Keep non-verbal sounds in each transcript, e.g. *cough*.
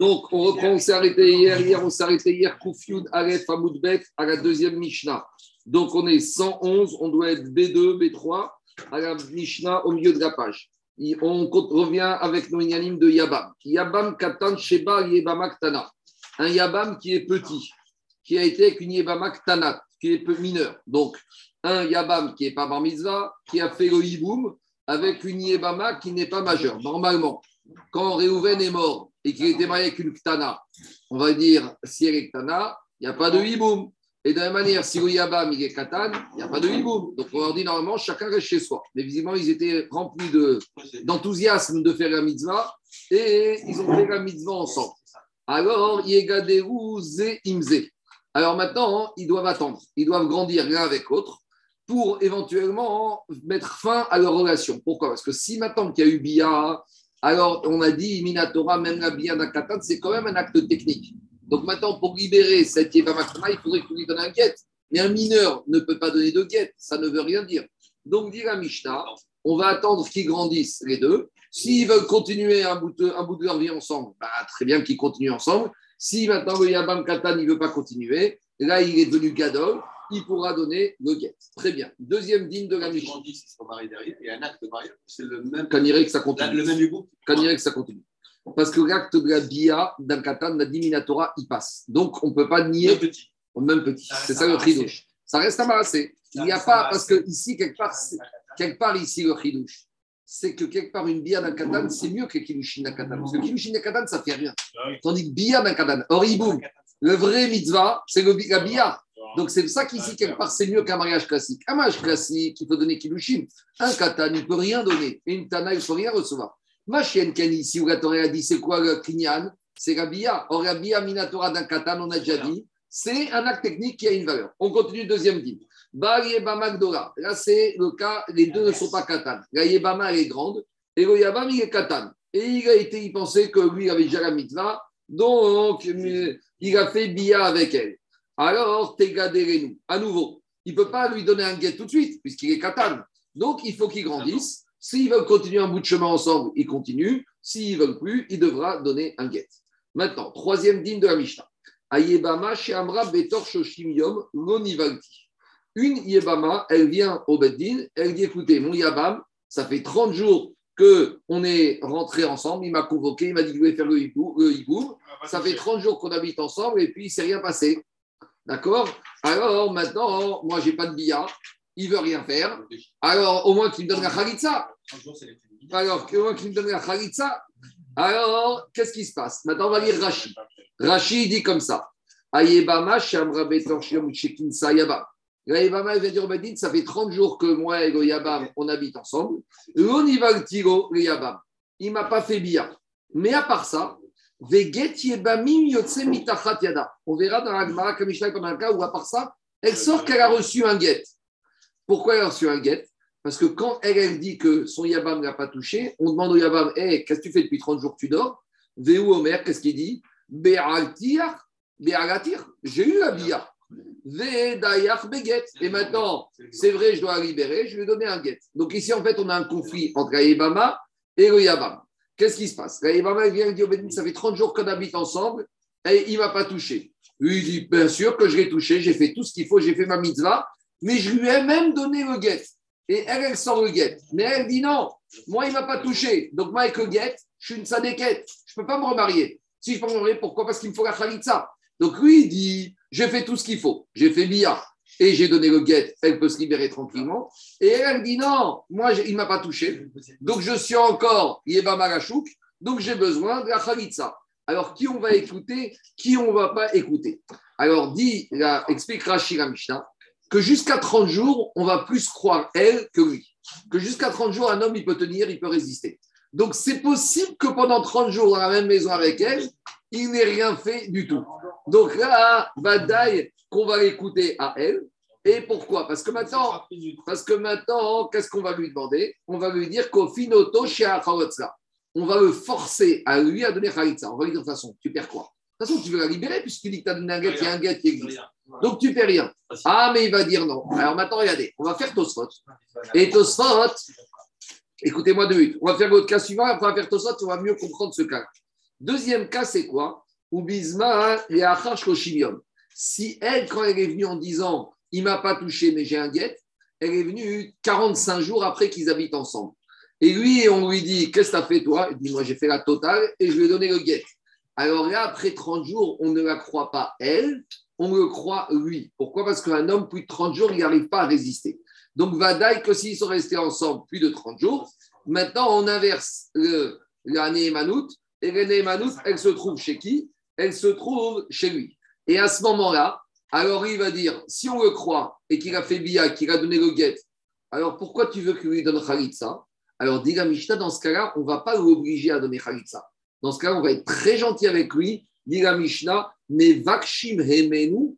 Donc, on reprend, on s'est arrêté hier. Hier, on s'est arrêté hier, Koufiud, Aleph, Amoudbet, à la deuxième Mishnah. Donc, on est 111, on doit être B2, B3, à la Mishnah, au milieu de la page. On revient avec nos inanimes de Yabam. Yabam Katan Sheba Yebama Ktana. Un Yabam qui est petit, qui a été avec une Yebama Ktanat, qui est peu mineur. Donc, un Yabam qui n'est pas bar qui a fait le hiboum avec une Yebama qui n'est pas majeure. Normalement, quand Réhouven est mort et qu'il était marié avec une Ktana, on va dire si elle est Ktana, il n'y a pas de hiboum. Et de la même manière, si le Yabam il est Katan, il n'y a pas de hiboum. Donc on leur dit normalement, chacun reste chez soi. Mais visiblement, ils étaient remplis d'enthousiasme de, faire la mitzvah et ils ont fait la mitzvah ensemble. Alors, Yegaderu Ze Imze. Alors maintenant, ils doivent attendre, ils doivent grandir l'un avec l'autre pour éventuellement mettre fin à leur relation. Pourquoi? Parce que si maintenant qu'il y a eu Bia, alors on a dit Minatora, même la Bia d'Akatan, c'est quand même un acte technique. Donc maintenant, pour libérer cette Yevamaktama, il faudrait qu'on lui donne un guet. Mais un mineur ne peut pas donner de guet, ça ne veut rien dire. Donc, dit la Mishnah, on va attendre qu'ils grandissent les deux. S'ils veulent continuer un bout, de, un bout de leur vie ensemble, bah, très bien qu'ils continuent ensemble. Si maintenant le Yabam Katan ne veut pas continuer, là il est devenu Gadol, il pourra donner le guet. Très bien. Deuxième digne de la Mishnah. Quand sont mariés derrière, il y a un acte de mariage, c'est le même. Quand que ça continue. Le même Hugo. Quand que ça continue. Parce que l'acte de la bia d'un katan, la diminatora, il passe. Donc, on ne peut pas nier. Même petit. Même petit. C'est ça le chidouche. Ça reste embarrassé. Il n'y a pas, parce que ici, quelque part, quelque part ici, le chidouche, c'est que quelque part, une bia d'un katan, c'est mieux que kilushin d'un katan. Parce que kilushin d'un katan, ça fait rien. Ah Tandis que bia d'un katan, horiboum, le vrai mitzvah, c'est la bia. Donc, c'est ça qu'ici, quelque part, c'est mieux qu'un mariage classique. Un mariage classique, il faut donner kilushin. Un katan, il ne peut rien donner. Et une tana, il ne peut rien recevoir. Ma chienne Kani, si Torah a dit c'est quoi le Kinyan? C'est Rabia. Or, Rabia Minatora d'un katan, on a déjà dit, c'est un acte technique qui a une valeur. On continue, deuxième dit. Ba Yebama Gdora. Là, c'est le cas, les deux ne sont pas katan. La Yebama, elle est grande, et le il est katan. Et il a été, il pensait que lui avait déjà la mitzvah, donc il a fait bia avec elle. Alors, Tegaderenu, à nouveau, il ne peut pas lui donner un guet tout de suite, puisqu'il est katan. Donc, il faut qu'il grandisse. S'ils veulent continuer un bout de chemin ensemble, ils continuent. S'ils ne veulent plus, il devra donner un guet. Maintenant, troisième dîme de la Mishnah. Ayebama Amra Betor Shoshim Yom Lonivalti. Une Yebama, elle vient au Beddin, elle dit écoutez, mon Yabam, ça fait 30 jours qu'on est rentrés ensemble, il m'a convoqué, il m'a dit qu'il voulait faire le hiboum. Ça fait 30 jours qu'on habite ensemble et puis il ne s'est rien passé. D'accord? Alors maintenant, moi, j'ai pas de billard il veut rien faire. Alors, au moins qu'il me donne la khalitza. Alors, au moins qu'il me donne la khalitza. Alors, qu'est-ce qui se passe? Maintenant, on va lire Rashi. Rashi dit comme ça. Ayebama, Shamra Betor, Shekinsa, Yabam. Ayebama, il vient dire ça fait 30 jours que moi et le Yabam, on habite ensemble. On y va le tiro, le Yabam. Il m'a pas fait bien. Mais à part ça, On verra dans la Gemara, comme comme un cas où, à part ça, elle sort qu'elle a reçu un guet. Pourquoi elle a reçu un guet? Parce que quand elle, elle dit que son Yabam n'a pas touché, on demande au Yabam Hé, qu'est-ce que tu fais depuis 30 jours que tu dors? Véou Omer, qu'est-ce qu'il dit Béalatir, Béalatir, j'ai eu la Beget. Et maintenant, c'est vrai, je dois la libérer, je lui ai donné un guet. Donc ici, en fait, on a un conflit entre Yabama et le Yabam. Qu'est-ce qui se passe? Yabama vient dire ça fait 30 jours qu'on habite ensemble et il ne m'a pas touché. Lui, il dit Bien sûr que je l'ai touché, j'ai fait tout ce qu'il faut, j'ai fait ma mitzvah mais je lui ai même donné le guet. Et elle, elle sort le guet. Mais elle dit non, moi, il ne m'a pas touché. Donc, moi, avec le guet, je suis une sadéquette. Je ne peux pas me remarier. Si je peux me remarier, pourquoi? Parce qu'il me faut la khalitza. Donc, lui, il dit j'ai fait tout ce qu'il faut. J'ai fait bien. Et j'ai donné le guet. Elle peut se libérer tranquillement. Et elle, dit non, moi, il ne m'a pas touché. Donc, je suis encore Yeba Marachouk. Donc, j'ai besoin de la khalitza. Alors, qui on va écouter Qui on ne va pas écouter? Alors, dit, explique Rachid Mishnah que jusqu'à 30 jours, on va plus croire elle que lui. Que jusqu'à 30 jours, un homme, il peut tenir, il peut résister. Donc, c'est possible que pendant 30 jours, dans la même maison avec elle, il n'ait rien fait du tout. Donc là, Badaï, qu'on va l'écouter à elle. Et pourquoi? Parce que maintenant, parce que maintenant, qu'est-ce qu'on va lui demander? On va lui dire qu'au finoto chez on va le forcer à lui à donner Khalitsa. On va lui dire de toute façon, tu perds quoi? De toute façon, tu veux la libérer puisque tu dis que tu as donné un guet, il y a un guet qui existe. Donc tu ne fais rien. Ah, mais il va dire non. Alors maintenant, regardez, on va faire Tosfot. Et Tosfot, Écoutez-moi deux minutes. On va faire l'autre cas suivant, après on va faire ça, on va mieux comprendre ce cas. Deuxième cas, c'est quoi? Ubizma et Si elle, quand elle est venue en disant il m'a pas touché, mais j'ai un guet, elle est venue 45 jours après qu'ils habitent ensemble. Et lui, on lui dit Qu'est-ce que tu as fait toi? Il dit Moi, j'ai fait la totale et je lui ai donné le guet. Alors là, après 30 jours, on ne la croit pas elle, on le croit lui. Pourquoi? Parce qu'un homme, plus de 30 jours, il n'arrive pas à résister. Donc, Vadaï, que s'ils sont restés ensemble plus de 30 jours, maintenant on inverse l'année Manout, et l'année Manout, elle se trouve chez qui? Elle se trouve chez lui. Et à ce moment-là, alors il va dire si on le croit et qu'il a fait Bia, qu'il a donné le guet, alors pourquoi tu veux qu'il lui donne Khalitsa? Alors dit la Mishnah, dans ce cas-là, on ne va pas l'obliger à donner Khalitsa. Dans ce cas, on va être très gentil avec lui. Dit la Mishnah, mais Vakshim Hemenu,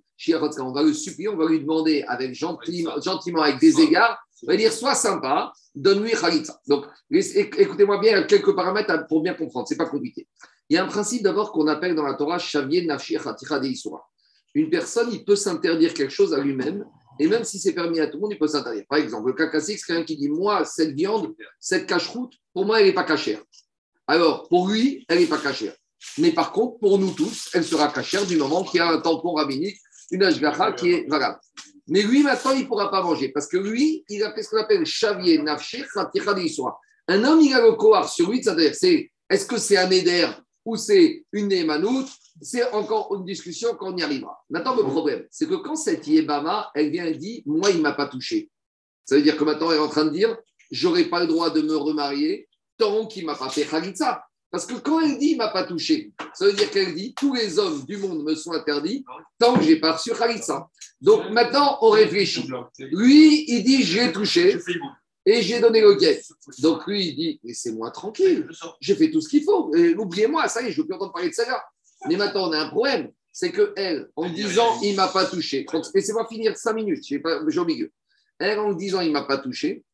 on va le supplier, on va lui demander avec gentiment, avec des égards, on va dire sois sympa, donne-lui Khalitsa. Donc, écoutez-moi bien, il y a quelques paramètres pour bien comprendre, c'est pas compliqué. Il y a un principe d'abord qu'on appelle dans la Torah Shavien Nafshi Khatira Une personne, il peut s'interdire quelque chose à lui-même, et même si c'est permis à tout le monde, il peut s'interdire. Par exemple, le cas c'est quelqu'un qui dit Moi, cette viande, cette cache-route, pour moi, elle n'est pas cachère. Alors, pour lui, elle n'est pas cachère. Mais par contre, pour nous tous, elle sera cachère du moment qu'il y a un tampon rabbinique une ashgacha qui est valable. Mais lui, maintenant, il ne pourra pas manger parce que lui, il a fait ce qu'on appelle chavier, nafshe, Un homme, il a le kohar sur lui, c'est-à-dire, c'est, est-ce que c'est un éder ou c'est une émanoute C'est encore une discussion quand on y arrivera. Maintenant, le problème, c'est que quand cette Yébama, elle vient et dit Moi, il ne m'a pas touché. Ça veut dire que maintenant, elle est en train de dire J'aurais pas le droit de me remarier tant qu'il ne m'a pas fait Khalitsa. Parce que quand elle dit il ne m'a pas touché, ça veut dire qu'elle dit tous les hommes du monde me sont interdits tant que je n'ai pas reçu Khalitsa. Donc maintenant, on réfléchit. Lui, il dit j'ai touché et j'ai donné le guet. Donc lui, il dit laissez-moi tranquille, j'ai fait tout ce qu'il faut. Oubliez-moi, ça y est, je ne veux plus entendre parler de ça. Mais maintenant, on a un problème c'est que elle, en disant il ne m'a pas touché, laissez-moi finir cinq minutes, j'ai au milieu. Elle, en disant il ne m'a pas touché,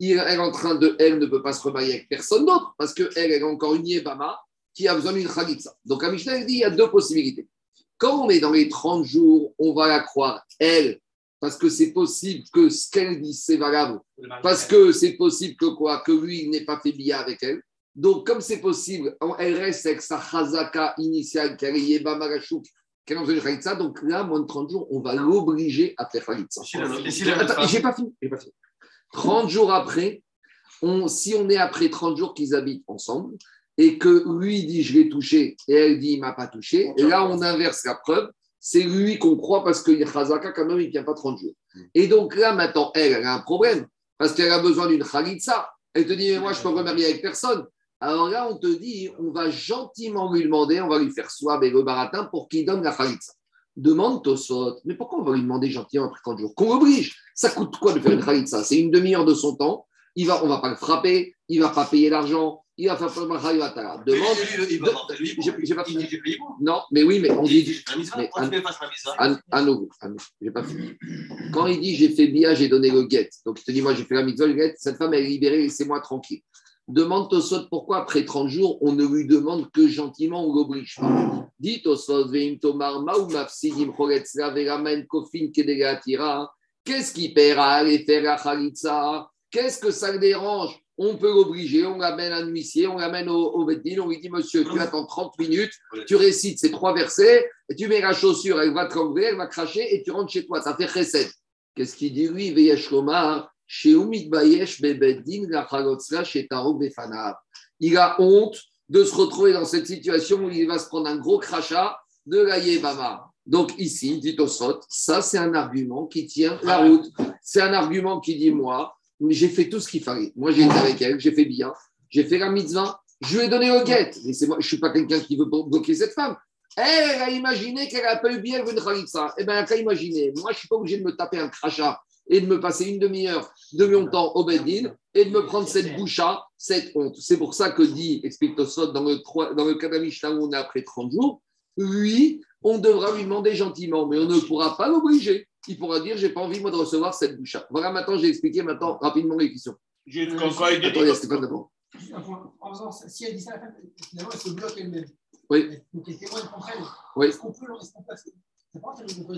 elle est en train de, elle ne peut pas se remarier avec personne d'autre parce qu'elle, elle est encore une Yébama qui a besoin d'une Khalitsa. Donc, à Mishnah, dit il y a deux possibilités. Quand on est dans les 30 jours, on va la croire, elle, parce que c'est possible que ce qu'elle dit, c'est valable. Parce que c'est possible que quoi? Que lui, n'ait pas fait bien avec elle. Donc, comme c'est possible, elle reste avec sa chazaka initiale, qu'elle est Yébama qu'elle a besoin d'une Khalitsa. Donc là, moins de 30 jours, on va l'obliger à faire Khalitsa. Attends, j'ai pas fini. Pas fini. 30 jours après, si on est après 30 jours qu'ils habitent ensemble et que lui dit je l'ai touché et elle dit il m'a pas touché, et là on inverse la preuve, c'est lui qu'on croit parce que Khazaka quand même il ne tient pas 30 jours. Et donc là maintenant elle, elle a un problème parce qu'elle a besoin d'une Khalitsa. Elle te dit mais moi je peux me remarier avec personne. Alors là on te dit on va gentiment lui demander, on va lui faire soir et le baratin pour qu'il donne la Khalitsa. Demande Tosot, mais pourquoi on va lui demander gentiment après 30 jours Qu'on l'oblige Ça coûte quoi de faire une khalitsa? C'est une demi-heure de son temps. Il va, on ne va pas le frapper, il ne va pas payer l'argent, il va faire pas mal Demande. J'ai pas fini. Non, mais oui, mais on dit. À nouveau, j'ai pas fini. Quand il dit j'ai fait bia, j'ai donné le guet, donc il te dit moi j'ai fait la mitzvah, le guet, cette femme elle est libérée, laissez-moi tranquille. Demande Tosot pourquoi après 30 jours, on ne lui demande que gentiment, on l'oblige pas. Dit Tosot, Tomar, Mafsidim, Kofin, Qu'est-ce qui perd à aller faire la Khalitsa Qu'est-ce que ça le dérange? On peut l'obliger, on l'amène à un huissier, on l'amène au, au on lui dit Monsieur, tu attends 30 minutes, tu récites ces trois versets, et tu mets la chaussure, elle va trembler, elle va cracher, et tu rentres chez toi. Ça fait chesed. Qu'est-ce qu'il dit lui? Veyeshomar il a honte de se retrouver dans cette situation où il va se prendre un gros crachat de la Yébama. Donc ici, dit Osot, ça c'est un argument qui tient la route. C'est un argument qui dit moi, j'ai fait tout ce qu'il fallait. Moi j'ai été avec elle, j'ai fait bien, j'ai fait la mitzvah, je lui ai donné au guet. Mais je ne suis pas quelqu'un qui veut bloquer cette femme. Elle, a imaginé qu'elle a pas eu bien une Khalitsa. Eh bien, elle a imaginé. Moi, je ne suis pas obligé de me taper un crachat et de me passer une demi-heure de mon temps au Bedin et de me prendre cette boucha, cette honte. C'est pour ça que dit, explique Tosot, dans le, dans le cas où on est après 30 jours, oui, on devra lui demander gentiment, mais on ne pourra pas l'obliger. Il pourra dire, j'ai pas envie, moi, de recevoir cette boucha. Voilà, maintenant, j'ai expliqué maintenant rapidement les questions. J'ai quand Attendez, Stéphane d'abord. En faisant, si elle dit ça, finalement, elle se bloque elle-même. Oui. Donc, elle témoigne contre elle. Oui. Est-ce qu'on peut, est-ce qu'on peut,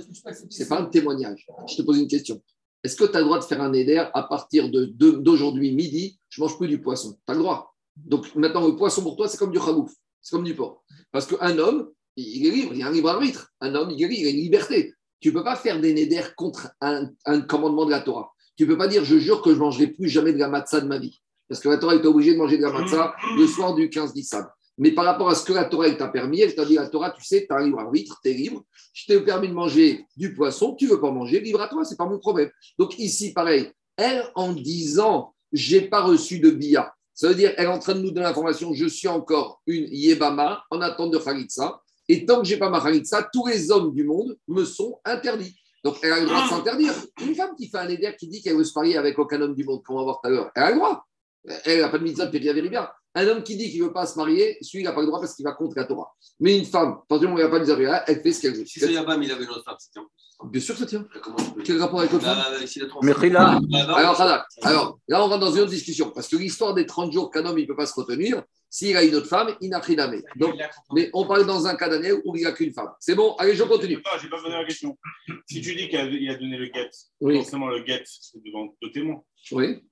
c'est pas, c'est pas un témoignage. Je te pose une question. est-ce que tu as le droit de faire un éder à partir de- de- d'aujourd'hui midi, je mange plus du poisson? Tu as le droit. Donc maintenant, le poisson pour toi, c'est comme du chagouf, c'est comme du porc. Parce qu'un homme, il est libre, il y a un libre arbitre. Un homme, il est libre, il a une liberté. Tu ne peux pas faire des néders contre un, commandement de la Torah. Tu ne peux pas dire, je jure que je ne mangerai plus jamais de la matzah de ma vie. Parce que la Torah est obligée de manger de la matzah le soir du 15 Nissan. Mais par rapport à ce que la Torah t'a permis, elle t'a dit, la Torah, tu sais, tu as un libre arbitre, tu es libre. Je t'ai permis de manger du poisson, tu ne veux pas manger, libre à toi, ce n'est pas mon problème. Donc ici, pareil, elle, en disant, j'ai pas reçu de bia, ça veut dire, elle est en train de nous donner l'information, je suis encore une yébama en attente de Khalitsa. Et tant que j'ai pas ma Khalitsa, tous les hommes du monde me sont interdits. Donc elle a le droit de s'interdire. Une femme qui fait un éder qui dit qu'elle veut se marier avec aucun homme du monde, qu'on va voir tout à l'heure, elle a le droit. Elle n'a pas de mitzvah de bien. Un homme qui dit qu'il ne veut pas se marier, celui, il n'a pas le droit parce qu'il va contre la Torah. Mais une femme, à il n'y a pas de mitzvah, elle fait ce qu'elle veut. Si il avait une autre femme, c'était en plus. Bien sûr, ça tient. Peux- Quel rapport avec l'autre femme Bah, Rila, Bah, alors, alors, là, on rentre dans une autre discussion. Parce que l'histoire des 30 jours qu'un homme ne peut pas se retenir, s'il a une autre femme, il n'a rien. Donc, mais on parle dans un cas Daniel où il n'y a qu'une femme. C'est bon Allez, je continue. Attends, j'ai pas posé la question. Si tu dis qu'il a, donné le get, Oui. forcément le get, c'est devant deux témoins. Oui.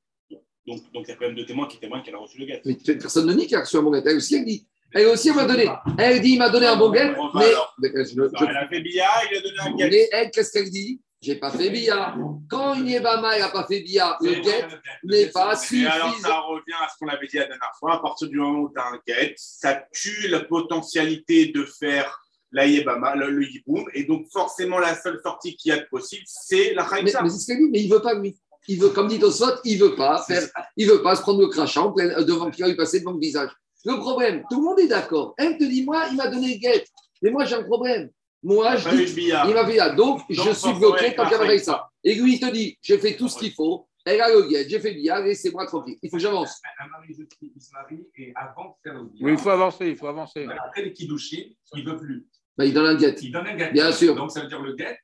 Donc, donc il y a quand même deux témoins qui témoignent qu'elle a reçu le get. Mais personne ne nie qu'elle a reçu un bon guet. Elle aussi, elle dit. Elle aussi, elle m'a donné. Elle dit, il m'a donné un bon guet, mais. alors. mais je- je- Elle a fait billard, il a donné un mais elle, qu'est-ce qu'elle dit? J'ai pas fait billard. Quand une Yébama, elle n'a pas fait billard, le guet n'est pas Et alors, suffisant. ça revient à ce qu'on avait dit la dernière fois. À partir du moment où tu as un get, ça tue la potentialité de faire la yebama, le, le yiboum. Et donc, forcément, la seule sortie qu'il y a de possible, c'est la Mais, haïtsa. mais c'est ce qu'elle dit, mais il veut pas, lui. Il veut, comme dit Tosfot, il veut pas faire, il veut pas se prendre le crachat plein- devant qui va lui passer devant le visage. Le problème, tout le monde est d'accord. Elle te dit, moi, il m'a donné le guet. Mais moi, j'ai un problème. Moi, je dis, billard. il m'a fait là. Donc, je Donc, suis bloqué tant qu'elle m'a ça. Et lui, il te dit, j'ai fait tout ce qu'il faut. Elle a le guet, j'ai fait billard, laissez-moi tranquille. Il faut que j'avance. Un mari il se marie et avant de faire le oui, il faut avancer, il faut avancer. Après les kiddushin, il ne veut plus. Ben, il donne un guet. Il donne un get. Bien sûr. Donc ça veut dire le get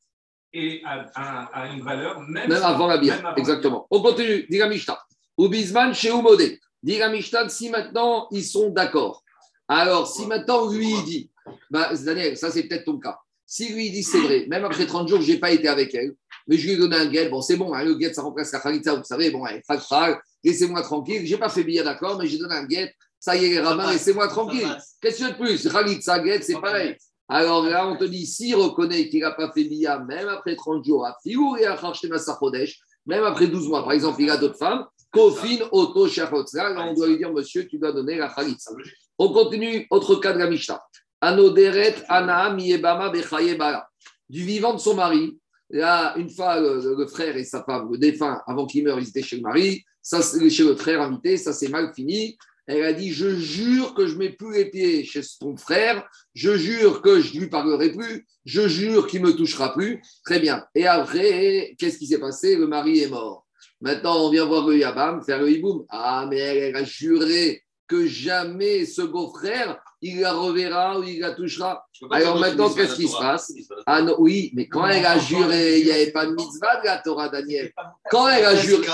et a une valeur même, Même avant la bière, exactement. On continue. Diga Mishta. Ou Bisman chez Oumodé. Diga Mishta, si maintenant ils sont d'accord. Alors, si maintenant lui il dit, bah, Daniel, ça c'est peut-être ton cas. Si lui il dit c'est vrai, même après 30 jours, je n'ai pas été avec elle, mais je lui ai donné un guet, bon c'est bon, hein, le guet ça remplace la khalitza, vous savez, bon, allez, frag, laissez-moi tranquille, j'ai pas fait billet d'accord, mais j'ai donné un guet, ça y est les rabbins, laissez-moi tranquille. Qu'est-ce que tu veux de plus Khalitza, guet, c'est pareil. Alors là, on te dit, s'il reconnaît qu'il n'a pas fait bia, même après 30 jours, à Fiou et à Sachodesh, même après 12 mois, par exemple, il a d'autres femmes, Kofin, Oto, là, on doit lui dire, monsieur, tu dois donner la Khalitza. On continue, autre cas de la Mishnah. Anoderet, Anaam, Yebama, Bechaye, Bala. Du vivant de son mari, là, une fois, le, le frère et sa femme, le défunt, avant qu'il meure, ils étaient chez le mari, ça, c'est chez le frère invité, ça c'est mal fini. Elle a dit Je jure que je ne mets plus les pieds chez ton frère, je jure que je ne lui parlerai plus, je jure qu'il ne me touchera plus. Très bien. Et après, qu'est-ce qui s'est passé? Le mari est mort. Maintenant, on vient voir le Yabam faire le hiboum. Ah, mais elle, elle a juré que jamais ce beau-frère, il la reverra ou il la touchera. Alors maintenant, qu'est-ce qui se passe Ah non, oui, mais quand elle a juré, il n'y avait pas de mitzvah de la Torah, Daniel. Quand elle a juré,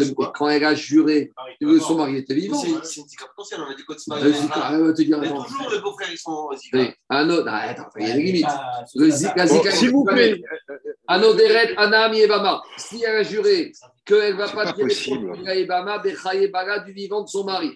Et quoi quand elle a juré son mari était vivant, C'est c'est une Zika potentielle, on a dit quoi de dire Mais non. toujours les beaux-frères, ils sont Zika. Ah non, non, attends, il y a Bon, Zika, S'il vous plaît, Anoderet, Anam, Yebama. Si elle a juré qu'elle ne va pas tirer Baga du vivant de son mari,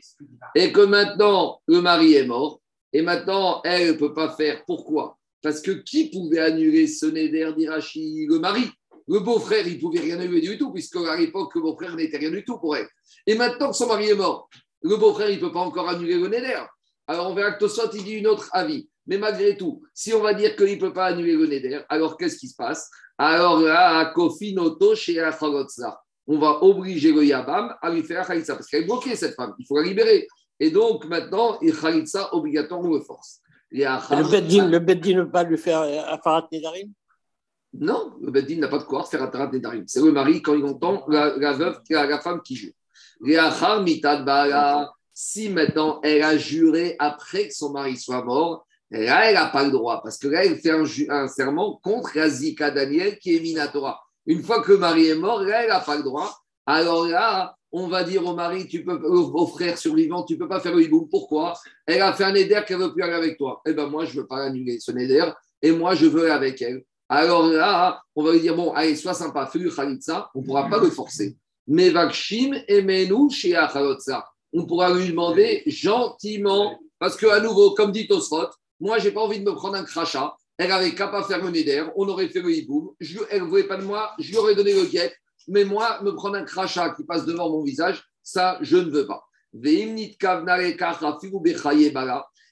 et que maintenant le mari est mort, et maintenant elle ne peut pas faire. Pourquoi? Parce que qui pouvait annuler ce Neder d'Irachi Le mari. Le beau-frère, il ne pouvait rien annuler du tout, puisque à l'époque, le beau-frère n'était rien du tout pour elle. Et maintenant que son mari est mort, le beau-frère, il ne peut pas encore annuler le Neder. Alors on verra que Tosot, il dit une autre avis. Mais malgré tout, si on va dire qu'il ne peut pas annuler le Neder, alors qu'est-ce qui se passe? Alors là, à Kofinoto chez Achalotzar, on va obliger le Yabam à lui faire Khalitsa, parce qu'elle est bloquée, cette femme, il faut la libérer. Et donc maintenant, il Khalitsa obligatoire, on le force. Et le Beddin, le ne peut pas lui faire euh, Afarat Nedarim Non, le Beddin n'a pas de quoi faire Atarat Nedarim. C'est le mari, quand il entend la, la veuve, la, la femme qui jure. Si maintenant elle a juré après que son mari soit mort, là, elle n'a pas le droit, parce que là, elle fait un, un serment contre la Zika Daniel qui est Minatora. Une fois que le mari est mort, là, elle n'a pas le droit. Alors là, on va dire au mari, tu peux, au, frère survivant, tu ne peux pas faire le hiboum. Pourquoi? Elle a fait un éder qu'elle ne veut plus aller avec toi. Eh bien, moi, je ne veux pas annuler ce éder, et moi, je veux aller avec elle. Alors là, on va lui dire bon, allez, sois sympa, fais-lui Khalitsa, on ne pourra pas le forcer. Mais Vakshim Emenu chez On pourra lui demander gentiment, parce qu'à nouveau, comme dit Tosfot, moi, j'ai pas envie de me prendre un crachat. Elle avait qu'à pas faire le neder, on aurait fait le hiboum. Elle ne voulait pas de moi, je lui aurais donné le guet. Mais moi, me prendre un crachat qui passe devant mon visage, ça, je ne veux pas.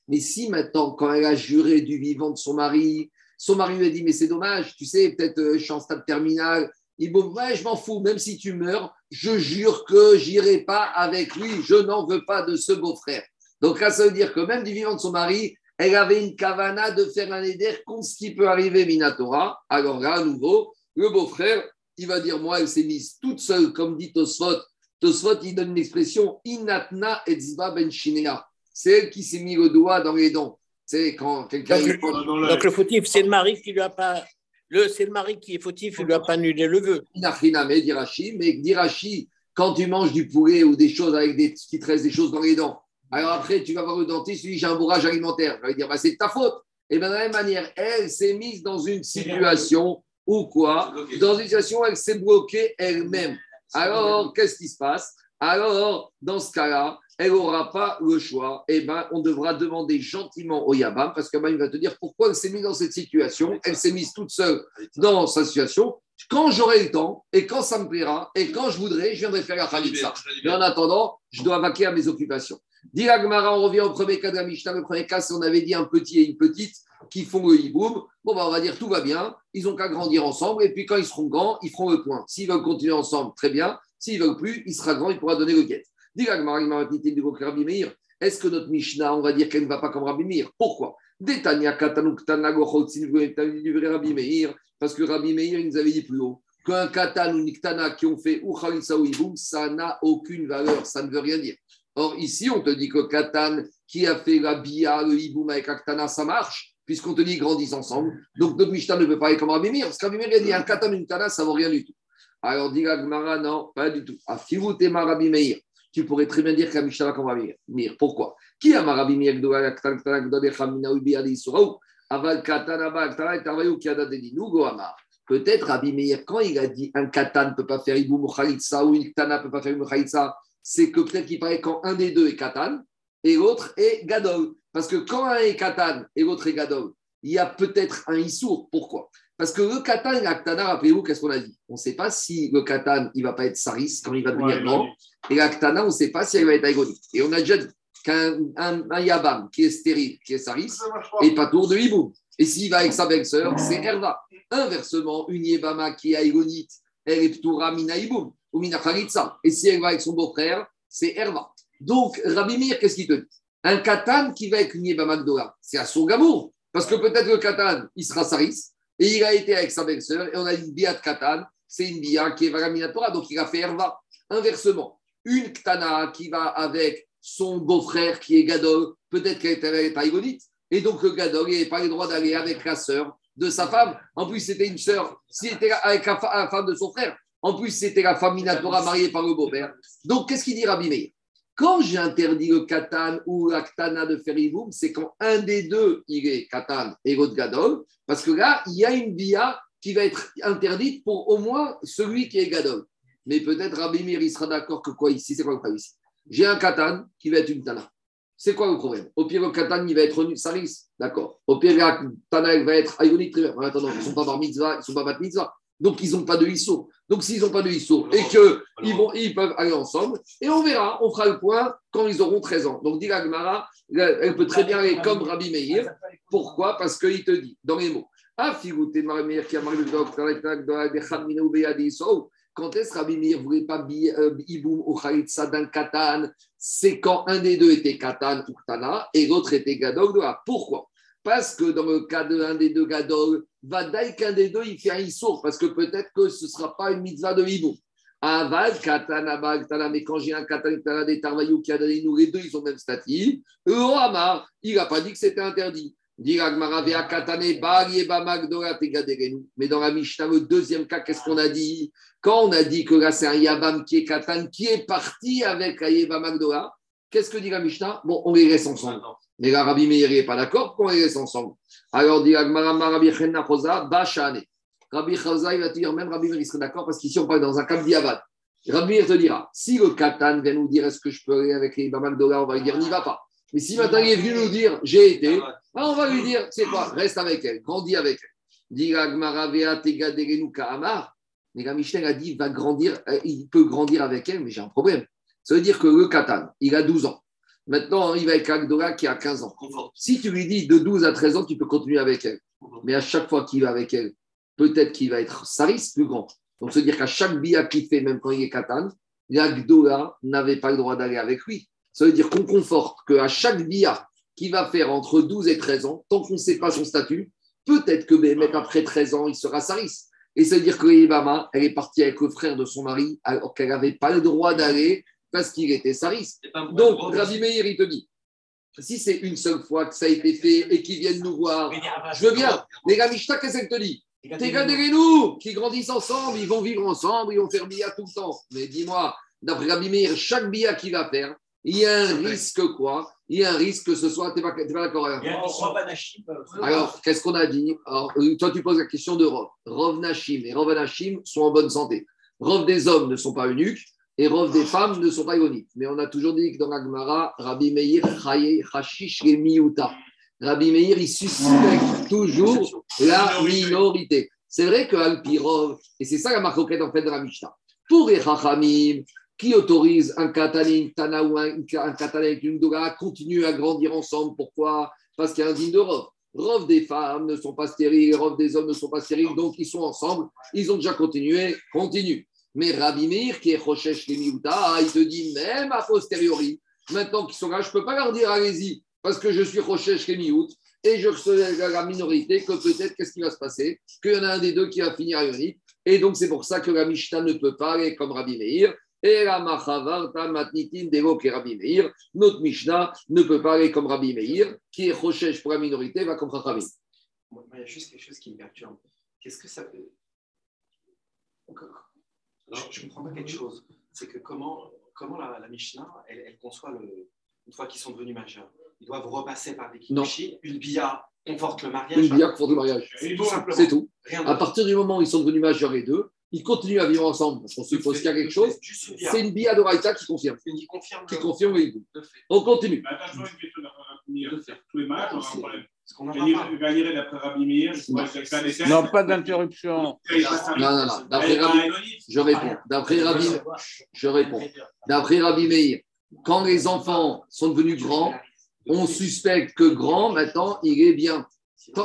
Mais si maintenant, quand elle a juré du vivant de son mari, son mari lui a dit Mais c'est dommage, tu sais, peut-être euh, je suis en stade terminal. Il dit Ouais, je m'en fous, même si tu meurs, je jure que j'irai pas avec lui, je n'en veux pas de ce beau-frère. Donc là, ça veut dire que même du vivant de son mari, elle avait une kavana de faire un éder contre ce qui peut arriver Minatora. Alors là, à nouveau, le beau-frère, il va dire Moi, elle s'est mise toute seule, comme dit Tosfot. Tosfot, il donne une expression Inatna etzba ben shinea. C'est elle qui s'est mis le doigt dans les dents. C'est quand quelqu'un. Donc, Donc le fautif, c'est le mari qui lui a pas. Le, c'est le mari qui est fautif, il lui a pas annulé le vœu. Inachiname, d'Irachi, mais d'Irachi, quand tu manges du poulet ou des choses avec des qui te restent des choses dans les dents, alors après tu vas voir le dentiste, tu dis j'ai un bourrage alimentaire. Il va dire bah, c'est de ta faute. Et bien de la même manière, elle s'est mise dans une situation où quoi? Dans une situation où elle s'est bloquée elle-même. Alors, qu'est-ce qui se passe? Alors, dans ce cas-là, elle n'aura pas le choix. Eh ben, on devra demander gentiment au Yabam, parce que ben, il va te dire pourquoi elle s'est mise dans cette situation. Elle s'est mise toute seule dans sa situation. Quand j'aurai le temps, et quand ça me plaira, et quand je voudrais, je viendrai faire la Khalitsa. Mais en attendant, je dois vaquer à mes occupations. Dit on revient au premier cas de la Mishnah. Le premier cas, c'est on avait dit un petit et une petite qui font le hiboum. Bon, bah, on va dire tout va bien. Ils ont qu'à grandir ensemble. Et puis quand ils seront grands, ils feront le point. S'ils veulent continuer ensemble, très bien. S'ils veulent plus, il sera grand, il pourra donner le guet. Dit la Gemara, il m'a dit, Rabbi Meir, Est-ce que notre Mishnah, on va dire qu'elle ne va pas comme Rabbi Meir? Pourquoi? Détania Parce que Rabbi Meir, nous avait dit plus haut qu'un katan ou niktana qui ont fait ou khalisa ou hiboum, ça n'a aucune valeur. Ça ne veut rien dire. Or, ici, on te dit que Katan qui a fait la bia, le hiboum avec Aktana, ça marche, puisqu'on te dit qu'ils grandissent ensemble. Donc, notre Mishnah ne peut pas aller comme Rabbi Meir, parce que Rabbi Meir a dit un Katan, une Tana, ça ne vaut rien du tout. Alors, dit la Gemara, non, pas du tout. Afilutema Rabbi Meir. Tu pourrais très bien dire la Mishnah va comme Rabbi Meir. Pourquoi Qui a Rabbi Meir Peut-être Rabbi Meir, quand il a dit un Katan ne peut pas faire hiboum ou Khalitsa, ou une Ktana ne peut pas faire hiboum ou Khalitsa, c'est que peut-être qu'il paraît quand un des deux est Katan et l'autre est Gadol. Parce que quand un est Katan et l'autre est Gadol, il y a peut-être un Issour. Pourquoi? Parce que le Katan et l'Aktana, rappelez-vous, qu'est-ce qu'on a dit? On ne sait pas si le Katan, il ne va pas être Saris quand il va devenir Ouais, grand, et l'Aktana, on ne sait pas si elle va être Aigoni. Et on a déjà dit qu'un un, un Yabam qui est stérile, qui est Saris, et pas tour de Hiboum. Et s'il va avec sa belle-sœur, c'est Herva. Inversement, une Yebama qui est Aïgonite, elle est Ptoura Mina Hiboum ou Mina Khalitsa. Et si elle va avec son beau-frère, c'est Herva. Donc, Rabbi Meir, qu'est-ce qu'il te dit? Un Katan qui va avec une Yebama Gdola, c'est à son gamour. Parce que peut-être le Katan, il sera Saris, et il a été avec sa belle-sœur, et on a dit Bia de Katan, c'est une Bia qui est Vagamina Torah, donc il a fait Herva. Inversement, une Ktana qui va avec son beau-frère qui est Gadol, peut-être qu'elle est Aïgonite, et donc le Gadol n'avait pas le droit d'aller avec la sœur de sa femme. En plus, c'était une sœur, c'était avec la, femme de son frère. En plus, c'était la femme Minatora mariée par le beau-père. Donc, qu'est-ce qu'il dit Rabbi Meir? Quand j'ai interdit le Katan ou la Ktana de faire Iboum, c'est quand un des deux, il est Katan et l'autre Gadol, parce que là, il y a une bia qui va être interdite pour au moins celui qui est Gadol. Mais peut-être Rabbi Meir, il sera d'accord que quoi ici? C'est quoi le problème ici? J'ai un Katan qui va être une Tana. C'est quoi le problème? Au pire, le Katan, il va être Saris, d'accord. Au pire, la Tana, il va être bien. En attendant, ils ne sont pas bar mitzvah, ils ne sont pas bat mitzvah. Donc, ils n'ont pas de Issou. Donc, s'ils n'ont pas de Issou et qu'ils vont, ils peuvent aller ensemble, et on verra, on fera le point quand ils auront 13 ans. Donc, dit la Gemara, elle peut très bien aller comme Rabbi Meir. Pourquoi? Parce qu'il te dit, dans les mots, Ah, figouté Rabbi Meir qui a marqué le docteur, quand est-ce Rabbi Meir voulait pas euh, Iboum ou Khalitsa d'un Katan? C'est quand un des deux était Katan ou Ktana et l'autre était Gadol. Doha. Pourquoi? Parce que dans le cas de l'un des deux Gadol, Vadaï qu'un des deux il fait un Issour, parce que peut-être que ce ne sera pas une mitzvah de Iboum. Aval, Katana, Bagtana, mais quand j'ai un Katan, Ktana, des Tarvayou donné nous, les deux, ils ont même statut. Ohamar, il n'a pas dit que c'était interdit. Mais dans la Mishnah, le deuxième cas, qu'est-ce qu'on a dit? Quand on a dit que là, c'est un Yabam qui est Katan, qui est parti avec un Yeba Magdora, qu'est-ce que dit la Mishnah? Bon, on les laisse ensemble. Mais là, Rabbi Meir n'est pas d'accord qu'on les laisse ensemble. Alors, dit Rabbi Chenna Chosa, Bachane. Rabbi Chosa, il va te dire, même Rabbi Meir, il serait d'accord parce qu'ici, on parle dans un cas diavad. Rabbi Meir te dira, si le Katan vient nous dire est-ce que je peux aller avec les Bamal Dola, on va lui dire n'y va pas. Mais si maintenant il est venu nous dire j'ai été, ah, on va lui dire, c'est quoi, reste avec elle, grandis avec elle. Dit. Mais la Mishnah a dit, il va grandir, euh, il peut grandir avec elle, mais j'ai un problème. Ça veut dire que le Katan, il a 12 ans. Maintenant, il va avec Agdora qui a 15 ans. Si tu lui dis de 12 à 13 ans, tu peux continuer avec elle. Mais à chaque fois qu'il va avec elle, peut-être qu'il va être Saris plus grand. Donc, se dire qu'à chaque bia qu'il fait, même quand il est Katan, l'Agdora n'avait pas le droit d'aller avec lui. Ça veut dire qu'on conforte qu'à chaque bia qu'il va faire entre 12 et 13 ans, tant qu'on ne sait pas son statut, peut-être que même après 13 ans, il sera Saris. Et ça veut dire que Ibama, elle est partie avec le frère de son mari, alors qu'elle n'avait pas le droit d'aller parce qu'il était Saris. Donc. Rabbi Meir, il te dit, si c'est une seule fois que ça a été fait et qu'ils viennent nous voir, je veux bien. Les gars, Mishta, qu'est-ce qu'elle te dit Tegradez-nous, qui grandissent ensemble, ils vont vivre ensemble, ils vont faire bia tout le temps. Mais dis-moi, d'après Rabbi Meir, chaque bia qu'il va faire, il y a un risque quoi Il y a un risque que ce soit. Tu n'es pas, pas d'accord avec moi Alors, qu'est-ce qu'on a dit Alors, euh, Toi, tu poses la question de Rov. Rov Nashim et Rov Nashim sont en bonne santé. Rov des hommes ne sont pas eunuques et Rov des femmes ne sont pas ironiques. Mais on a toujours dit que dans la Gemara, Rabbi Meir, Chaye, Hashish et Miuta. Rabbi Meir, il suspecte toujours la minorité. C'est vrai que Alpirov, et c'est ça la marque en fait de la Mishnah. Pour les Chachamim, qui autorise un Katanin, Tana ou un, un Katanin avec une Dora à continuer à grandir ensemble. Pourquoi? Parce qu'il y a un digne de Rov. Rov des femmes ne sont pas stériles, Rov des hommes ne sont pas stériles, donc ils sont ensemble. Ils ont déjà continué, continue. Mais Rabbi Meir, qui est Rochesh Lemiuta, il te dit même a posteriori, maintenant qu'ils sont là, je ne peux pas leur dire allez-y, parce que je suis Rochesh Lemiut et je serai la minorité, que peut-être qu'est-ce qui va se passer? Qu'il y en a un des deux qui va finir à Yonit. Et donc c'est pour ça que la Mishnah ne peut pas aller comme Rabbi Meir. Et la Machavarta Matnitin Devo qui est Rabbi Meir. Notre Mishnah ne peut pas aller comme Rabbi Meir, qui est Rochesh pour la minorité, va comme Chachamim. Moi, il y a juste quelque chose qui me perturbe. Qu'est-ce que ça peut. Je ne comprends pas quelque chose. C'est que comment, comment la, la Mishnah, elle, elle conçoit le. Une fois qu'ils sont devenus majeurs, ils doivent repasser par des kikuchi. Une bia conforte le mariage. Une bière pour du mariage. C'est tout. Rien À partir du moment où ils sont devenus majeurs les deux, ils continuent à vivre ensemble. Parce qu'on suppose qu'il y a quelque chose. C'est une bia de Raïta qui confirme. Qui confirme. Qui confirme. On continue. Non, pas d'interruption. Non, non, non. D'après est Rabbi, je réponds. D'après Rabbi, je réponds. D'après Rabbi Meir, quand les enfants sont devenus grands, on suspecte que grand, maintenant, il est bien.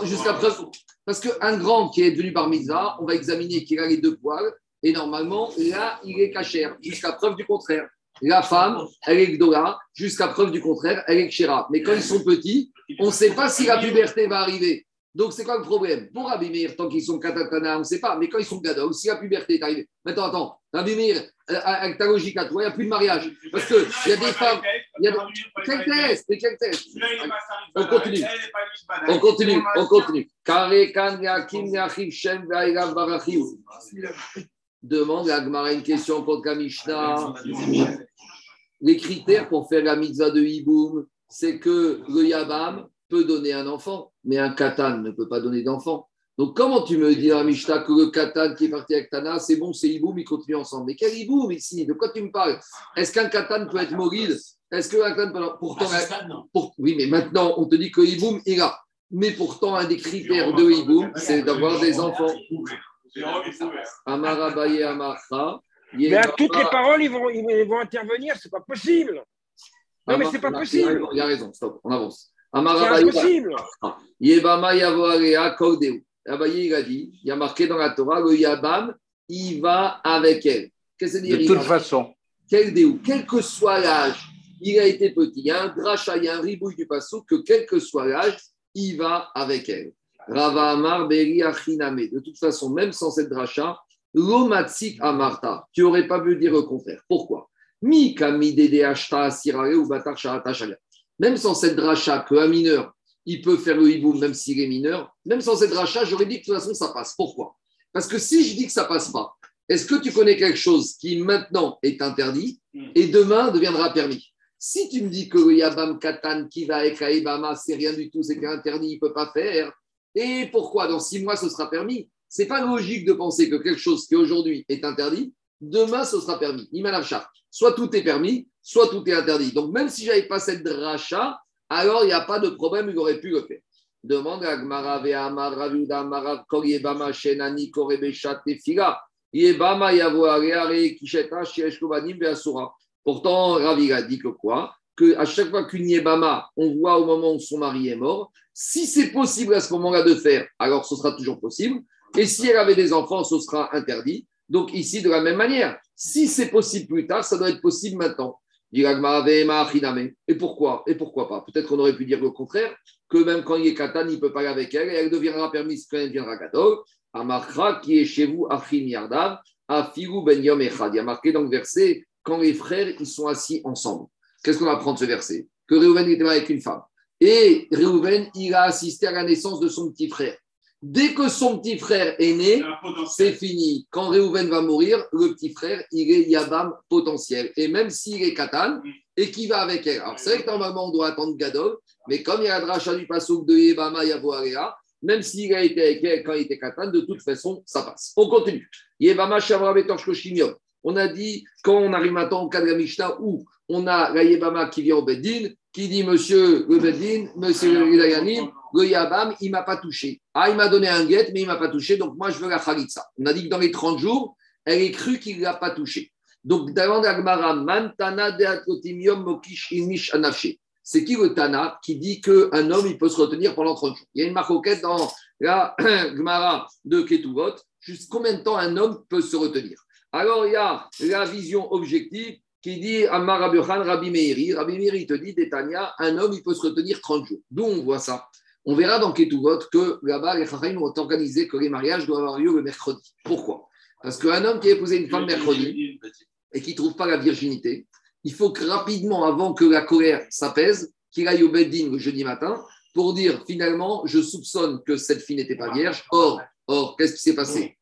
Jusqu'à preuve. Parce qu'un grand qui est devenu par mitzvah, on va examiner qu'il a les deux poils, et normalement, là, il est cachère, jusqu'à preuve du contraire. La femme, elle est gdola, jusqu'à preuve du contraire, elle est kshera. Mais quand ils sont petits, on ne sait pas si la puberté va arriver. Donc, c'est quoi le problème? Pour Rabbi Meir, tant qu'ils sont katatana, on ne sait pas. Mais quand ils sont gadol, si la puberté est arrivée. Maintenant, attends, Rabbi Meir, euh, avec ta logique à toi, il n'y a plus de mariage. Parce qu'il y a des femmes. Quel test quel test On continue. On continue, on continue. Demande à Agmara une question contre la Mishnah. Les critères pour faire la mitzvah de Hiboum, c'est que le Yabam peut donner un enfant, mais un Katan ne peut pas donner d'enfant. Donc, comment tu me dis la Mishnah que le Katan qui est parti avec Tana, c'est bon, c'est Hiboum, ils continuent ensemble Mais quel Hiboum ici? De quoi tu me parles? Est-ce qu'un Katan peut être mobile Est-ce qu'un Katan peut. Pourtant, pour- oui, mais maintenant, on te dit que Hiboum, il a. Mais pourtant, un des critères de Hiboum, c'est d'avoir des enfants. Amarabaye Amara. Mais à toutes les paroles, ils vont, ils vont intervenir, c'est pas possible. Non, mais c'est pas possible. Il a raison, stop, on avance. Abaye, il a dit, il y a marqué dans la Torah, le Yabam, il va avec elle. Qu'est-ce que ça veut dire De toute façon. quel déou, quel que soit l'âge, il a été petit. Il y a un dracha, il y a un ribouille du passo que quel que soit l'âge, il va avec elle. Rava Amar Beri Achiname. De toute façon, même sans cette dracha, l'omatsik amarta. Tu n'aurais pas pu dire le contraire. Pourquoi? Mi kami dede ashta sirare ou batar. Même sans cette dracha, que un mineur, il peut faire le hiboum même s'il est mineur, même sans cette dracha, j'aurais dit que de toute façon, ça passe. Pourquoi? Parce que si je dis que ça passe pas, est-ce que tu connais quelque chose qui maintenant est interdit et demain deviendra permis? Si tu me dis que le Yabam Katan qui va avec la Ebama, c'est rien du tout, c'est interdit, il ne peut pas faire. Et pourquoi dans six mois ce sera permis? C'est pas logique de penser que quelque chose qui aujourd'hui est interdit, demain ce sera permis. Soit tout est permis, soit tout est interdit. Donc même si j'avais pas cette dracha, alors il n'y a pas de problème, il aurait pu le faire. Demande à Gmara Ravuda Marav Kol Yebama Shenani Korebeshat Tefila. Yebama Yavo Are Kisheta. Pourtant, Ravi a dit que quoi? Que à chaque fois qu'une Yebama, on voit au moment où son mari est mort, si c'est possible à ce moment-là de faire, alors ce sera toujours possible. Et si elle avait des enfants, ce sera interdit. Donc ici, de la même manière, si c'est possible plus tard, ça doit être possible maintenant. Et pourquoi? Et pourquoi pas? Peut-être qu'on aurait pu dire le contraire, que même quand il est katan, il ne peut pas aller avec elle, et elle deviendra permise quand elle deviendra gadol. Amakra qui est chez vous, Achim Yardav, Afigu Ben Yom Echad. Il y a marqué dans le verset, quand les frères, ils sont assis ensemble. Qu'est-ce qu'on apprend de ce verset? Que Réhouven était avec une femme. Et Réhouven, il a assisté à la naissance de son petit frère. Dès que son petit frère est né, c'est fini. Quand Réhouven va mourir, le petit frère, il est Yabam potentiel. Et même s'il est Katan et qu'il va avec elle. Alors, c'est vrai que normalement, on doit attendre Gadol, mais comme il y a la dracha du Passouk de Yebama Yavoarea, même s'il a été avec elle quand il était Katan, de toute façon, ça passe. On continue. Yebama Shavra Koshimion. On a dit, quand on arrive maintenant au cas de la Mishnah, où on a la Yebama qui vient au Beddin, qui dit Monsieur le Beddin, Monsieur le le Yabam, il ne m'a pas touché. Ah, il m'a donné un guet, mais il ne m'a pas touché, donc moi je veux la Khalitsa. On a dit que dans les 30 jours, elle est crue qu'il ne l'a pas touché. Donc, Anafshe. C'est qui le Tana qui dit qu'un homme, il peut se retenir pendant 30 jours? Il y a une marquette dans la *clears throat* Gmara de Ketuvot, juste combien de temps un homme peut se retenir? Alors, il y a la vision objective qui dit Amar Rabbi Meiri. Rabbi Meiri te dit, Détania, un homme, il peut se retenir 30 jours. D'où on voit ça? On verra dans Ketuvot que là-bas, les Chachamim ont organisé que les mariages doivent avoir lieu le mercredi. Pourquoi? Parce qu'un homme qui a épousé une femme mercredi et qui ne trouve pas la virginité, il faut que rapidement, avant que la colère s'apaise, qu'il aille au Beddin le jeudi matin pour dire finalement, je soupçonne que cette fille n'était pas vierge. Or, or qu'est-ce qui s'est passé?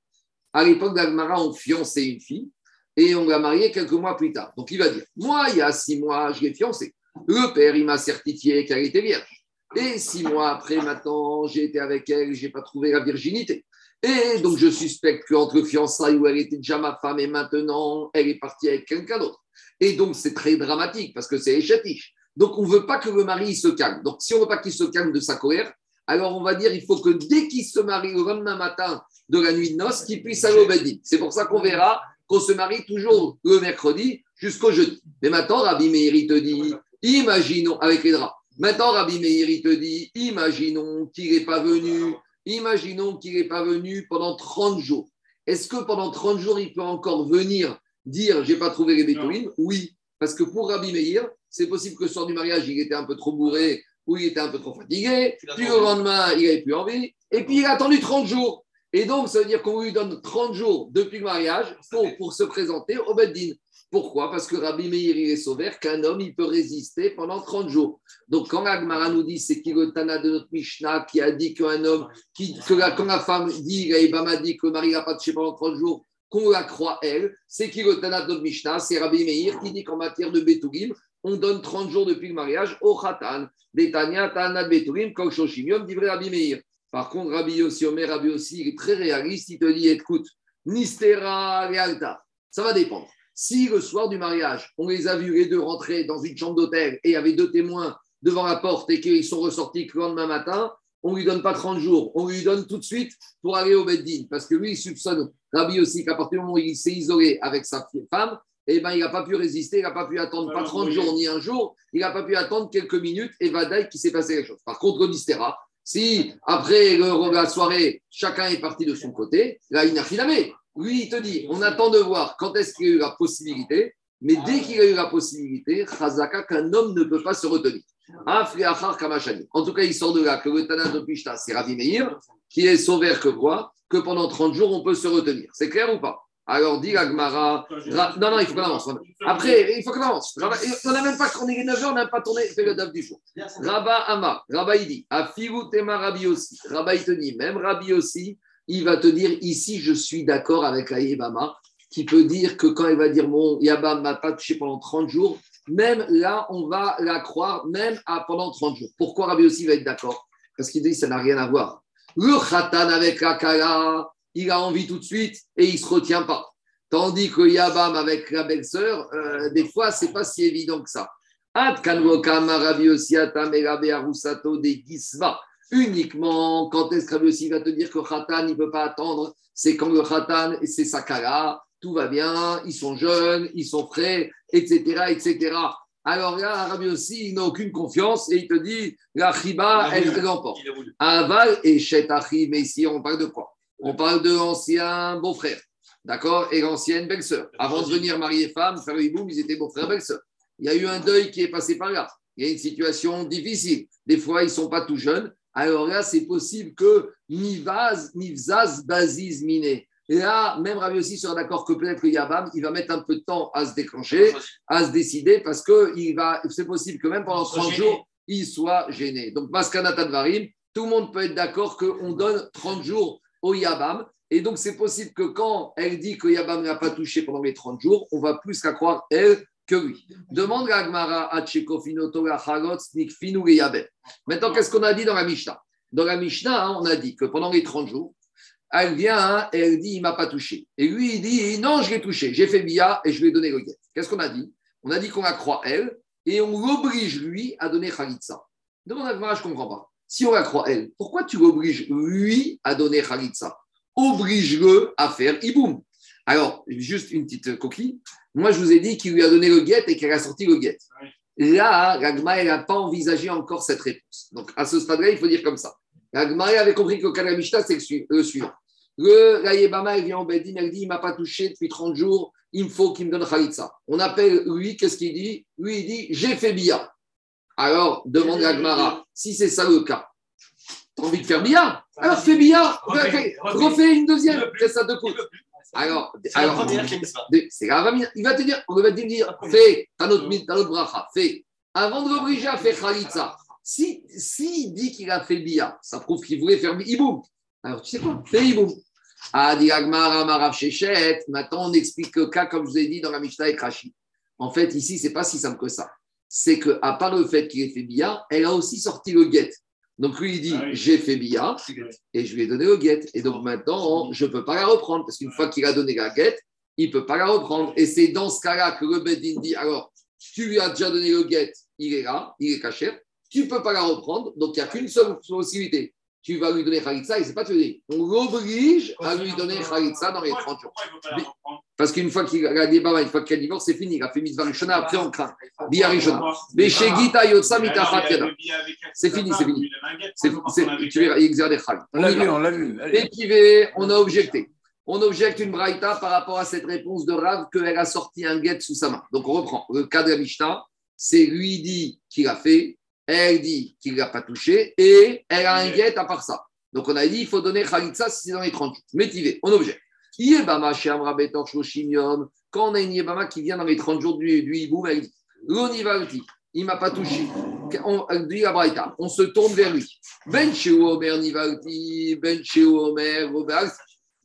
À l'époque d'Agmara, on fiançait une fille et on l'a mariée quelques mois plus tard. Donc il va dire Moi, il y a six mois, je l'ai fiancée. Le père, il m'a certifié qu'elle était vierge. Et six mois après, maintenant, j'ai été avec elle, je n'ai pas trouvé la virginité. Et donc, je suspecte qu'entre le fiançailles où elle était déjà ma femme et maintenant, elle est partie avec quelqu'un d'autre. Et donc, c'est très dramatique parce que c'est échatiche. Donc, on ne veut pas que le mari se calme. Donc, si on ne veut pas qu'il se calme de sa colère, alors on va dire il faut que dès qu'il se marie le lendemain matin de la nuit de noces, qu'il puisse aller au Bedin. C'est pour ça qu'on verra qu'on se marie toujours le mercredi jusqu'au jeudi. Mais maintenant, Rabbi Meir, te dit, imaginons, avec les draps, maintenant Rabbi Meir, te dit, imaginons qu'il n'est pas venu. Imaginons qu'il n'est pas venu pendant 30 jours. Est-ce que pendant 30 jours, il peut encore venir dire j'ai pas trouvé les bétouines? Oui, parce que pour Rabbi Meir, c'est possible que le soir du mariage, il était un peu trop bourré ou il était un peu trop fatigué, puis le lendemain, il n'avait plus envie, et puis il a attendu 30 jours. Et donc, ça veut dire qu'on lui donne 30 jours depuis le mariage pour, pour se présenter au Beddin. Pourquoi? Parce que Rabbi Meir, il est sauvé qu'un homme, il peut résister pendant 30 jours. Donc, quand Agmara nous dit, c'est qui le Tana de notre Mishnah qui a dit qu'un homme, qui, que la, quand la femme dit, m'a dit que le mari n'a pas touché pendant 30 jours, qu'on la croit elle, c'est qui le Tana de notre Mishnah? C'est Rabbi Meir qui dit qu'en matière de Betugim, on donne 30 jours depuis le mariage au Khatan. Tana Betugim, dit Rabbi Meir. Par contre, Rabbi Yossi, Omer, Rabbi Yossi, il est très réaliste, il te dit, écoute, Nistera Realta, ça va dépendre. Si le soir du mariage, on les a vus les deux rentrer dans une chambre d'hôtel et il y avait deux témoins devant la porte et qu'ils sont ressortis le lendemain matin, on ne lui donne pas 30 jours, on lui donne tout de suite pour aller au Beddin. Parce que lui, il soupçonne, Rabbi aussi, qu'à partir du moment où il s'est isolé avec sa femme, eh ben, il n'a pas pu résister, il n'a pas pu attendre pas 30 jours ni un jour, il n'a pas pu attendre quelques minutes et Vadaï qui s'est passé quelque chose. Par contre, le si après le, la soirée, chacun est parti de son côté, là, il n'a rien lui, il te dit, on attend de voir quand est-ce qu'il y a eu la possibilité, mais dès qu'il a eu la possibilité, Chazaka, qu'un homme ne peut pas se retenir. En tout cas, il sort de là que le Tana de Pishta, c'est Ravi Meir, qui est sauvé que quoi Que pendant 30 jours, on peut se retenir. C'est clair ou pas? Alors, dit Agmara. Non, non, il faut qu'on avance. Après, il faut qu'on avance. On n'a même pas, on est 9 heures, on n'a pas tourné, fait le DAF du jour. Rabba Ama, Rabba il dit, Afivu Tema Rabbi aussi. Rabba il te dit, même Rabbi aussi, il va te dire ici, je suis d'accord avec la qui peut dire que quand il va dire mon Yabam m'a pas touché pendant 30 jours, même là, on va la croire, même pendant 30 jours. Pourquoi Rabbi aussi va être d'accord? Parce qu'il dit ça n'a rien à voir. Le khatan avec la il a envie tout de suite et il ne se retient pas. Tandis que Yabam avec la belle-sœur, euh, des fois, c'est pas si évident que ça. Ad Rabbi aussi atam Arusato des gisva. Uniquement quand est-ce aussi va te dire que khatan, il ne peut pas attendre, c'est quand le khatan, c'est sa kala, tout va bien, ils sont jeunes, ils sont frais, etc., etc. Alors là, Rabbi aussi, il n'a aucune confiance et il te dit, la chiba, elle l'emporte. Aval et Chet Achi, mais ici, on parle de quoi? On parle de l'ancien beau-frère, d'accord? Et l'ancienne belle-sœur. Avant de venir marier femme, faire hiboum, ils étaient beau-frère, belle-sœur. Il y a eu un deuil qui est passé par là. Il y a une situation difficile. Des fois, ils ne sont pas tout jeunes. Alors là, c'est possible que Mivaz, Mivzaz, Baziz, Miné. Et là, même Rabbi aussi sera d'accord que peut-être que Yabam, il va mettre un peu de temps à se déclencher, à se décider, parce que il va, c'est possible que même pendant 30 jours, il soit gêné. Donc, Maskana Tadvarim, tout le monde peut être d'accord qu'on donne 30 jours au Yabam. Et donc, c'est possible que quand elle dit que Yabam n'a pas touché pendant les 30 jours, on va plus la croire, elle, que lui. Demande à Agmara à. Maintenant, qu'est-ce qu'on a dit dans la Mishnah? Dans la Mishnah, hein, on a dit que pendant les 30 jours, elle vient hein, et elle dit il m'a pas touché. Et lui, il dit non, je l'ai touché, j'ai fait bia et je lui ai donné le guet. Qu'est-ce qu'on a dit? On a dit qu'on la croit elle et on l'oblige lui à donner Khalitsa. Demande à Agmara, je ne comprends pas. Si on la croit elle, pourquoi tu l'obliges lui à donner Khalitsa? Oblige-le à faire Iboum. Alors, juste une petite coquille. Moi, je vous ai dit qu'il lui a donné le guet et qu'elle a sorti le guet. Là, l'Agma, elle n'a pas envisagé encore cette réponse. Donc, à ce stade-là, il faut dire comme ça. L'Agma avait compris que le Kalamishta, c'est le su- le suivant. Le Rayebama, il vient en Bedin, elle dit il ne m'a pas touché depuis 30 jours, il me faut qu'il me donne Khalitsa. On appelle lui, qu'est-ce qu'il dit? Lui, il dit j'ai fait bia. Alors, demande à Agmara, si c'est ça le cas, t'as envie de faire bia? Alors fais bia, Refais, Fais- refais. refais une deuxième, fais ça de coup. Alors, alors c'est. Il va te dire, on va te dire, fais, t'as notre, mi- t'as notre bracha, fais. Avant de l'obliger à faire Khalitsa, si, si dit qu'il a fait Bia, ça prouve qu'il voulait faire Iboum. Alors tu sais quoi? Fais Iboum. Ah, dit Amarav, Shechet. Maintenant, on explique le cas, comme je vous ai dit dans la Mishnah avec Rashi. En fait, ici, c'est pas si simple que ça. C'est que, à part le fait qu'il ait fait Bia, elle a aussi sorti le guet. Donc lui, il dit, Ah oui. j'ai fait Bia et je lui ai donné le guet. Et donc maintenant, je ne peux pas la reprendre parce qu'une fois qu'il a donné la guet, il ne peut pas la reprendre. Et c'est dans ce cas-là que le Bedin dit alors, tu lui as déjà donné le guet, il est là, il est caché, tu ne peux pas la reprendre. Donc il n'y a qu'une seule possibilité. Tu vas lui donner Khalitsa et c'est pas tu dis. On l'oblige à lui donner Khalitsa dans les 30 jours. Il ne Parce qu'une fois qu'il a débat, une fois qu'il a divorce, c'est fini. Il a fait Mitzvah Rishona, après on craint. Bia Rishona. Mais chez Gita Yotsa Mitachat. C'est fini, c'est fini. C'est- Tu verras, il exerce des. On l'a vu, on l'a vu. On a objecté. On objecte une braïta par rapport à cette réponse de Rav qu'elle a sorti un guet sous sa main. Donc on reprend. Le cas de la Mishnah, c'est lui dit qu'il a fait, elle dit qu'il ne l'a pas touché et elle a un guet à part ça. Donc on a dit il faut donner Khalitsa si c'est dans les 30 jours. Métivé, on objecte. Yebama Shem Rabetor Shoshim Yom. Quand on a une Yebama qui vient dans les 30 jours du, du Hiboum, elle dit L'Onivalti, il ne m'a pas touché. On, dit la braïta, on se tourne vers lui. Ben Omer Nivalti, Ben Omer Robert.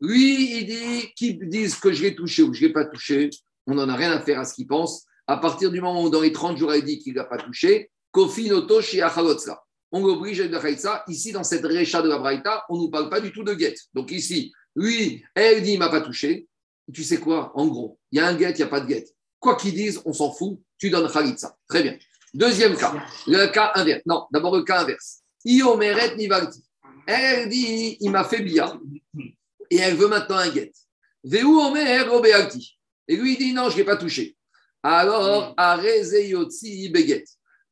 Lui, il dit qu'ils disent que je l'ai touché ou que je ne l'ai pas touché. On n'en a rien à faire à ce qu'il pense. À partir du moment où, dans les 30 jours, elle dit qu'il ne l'a pas touché, Kofi Noto chez Achalotzla. On l'oblige à faire ça. Ici, dans cette récha de la Braïta, on ne nous parle pas du tout de guette. Donc ici, lui, elle dit il m'a pas touché. Tu sais quoi? En gros, il y a un guette, il n'y a pas de guette. Quoi qu'ils disent, on s'en fout. Tu donnes Khalitsa. Très bien. Deuxième cas, le cas inverse. Non, d'abord le cas inverse. Iomeret Nivalti. Elle dit il m'a fait bien et elle veut maintenant un guet. Veu Omer Robealti. Et lui il dit non, je ne l'ai pas touché. Alors, Arezeyotzi Beget.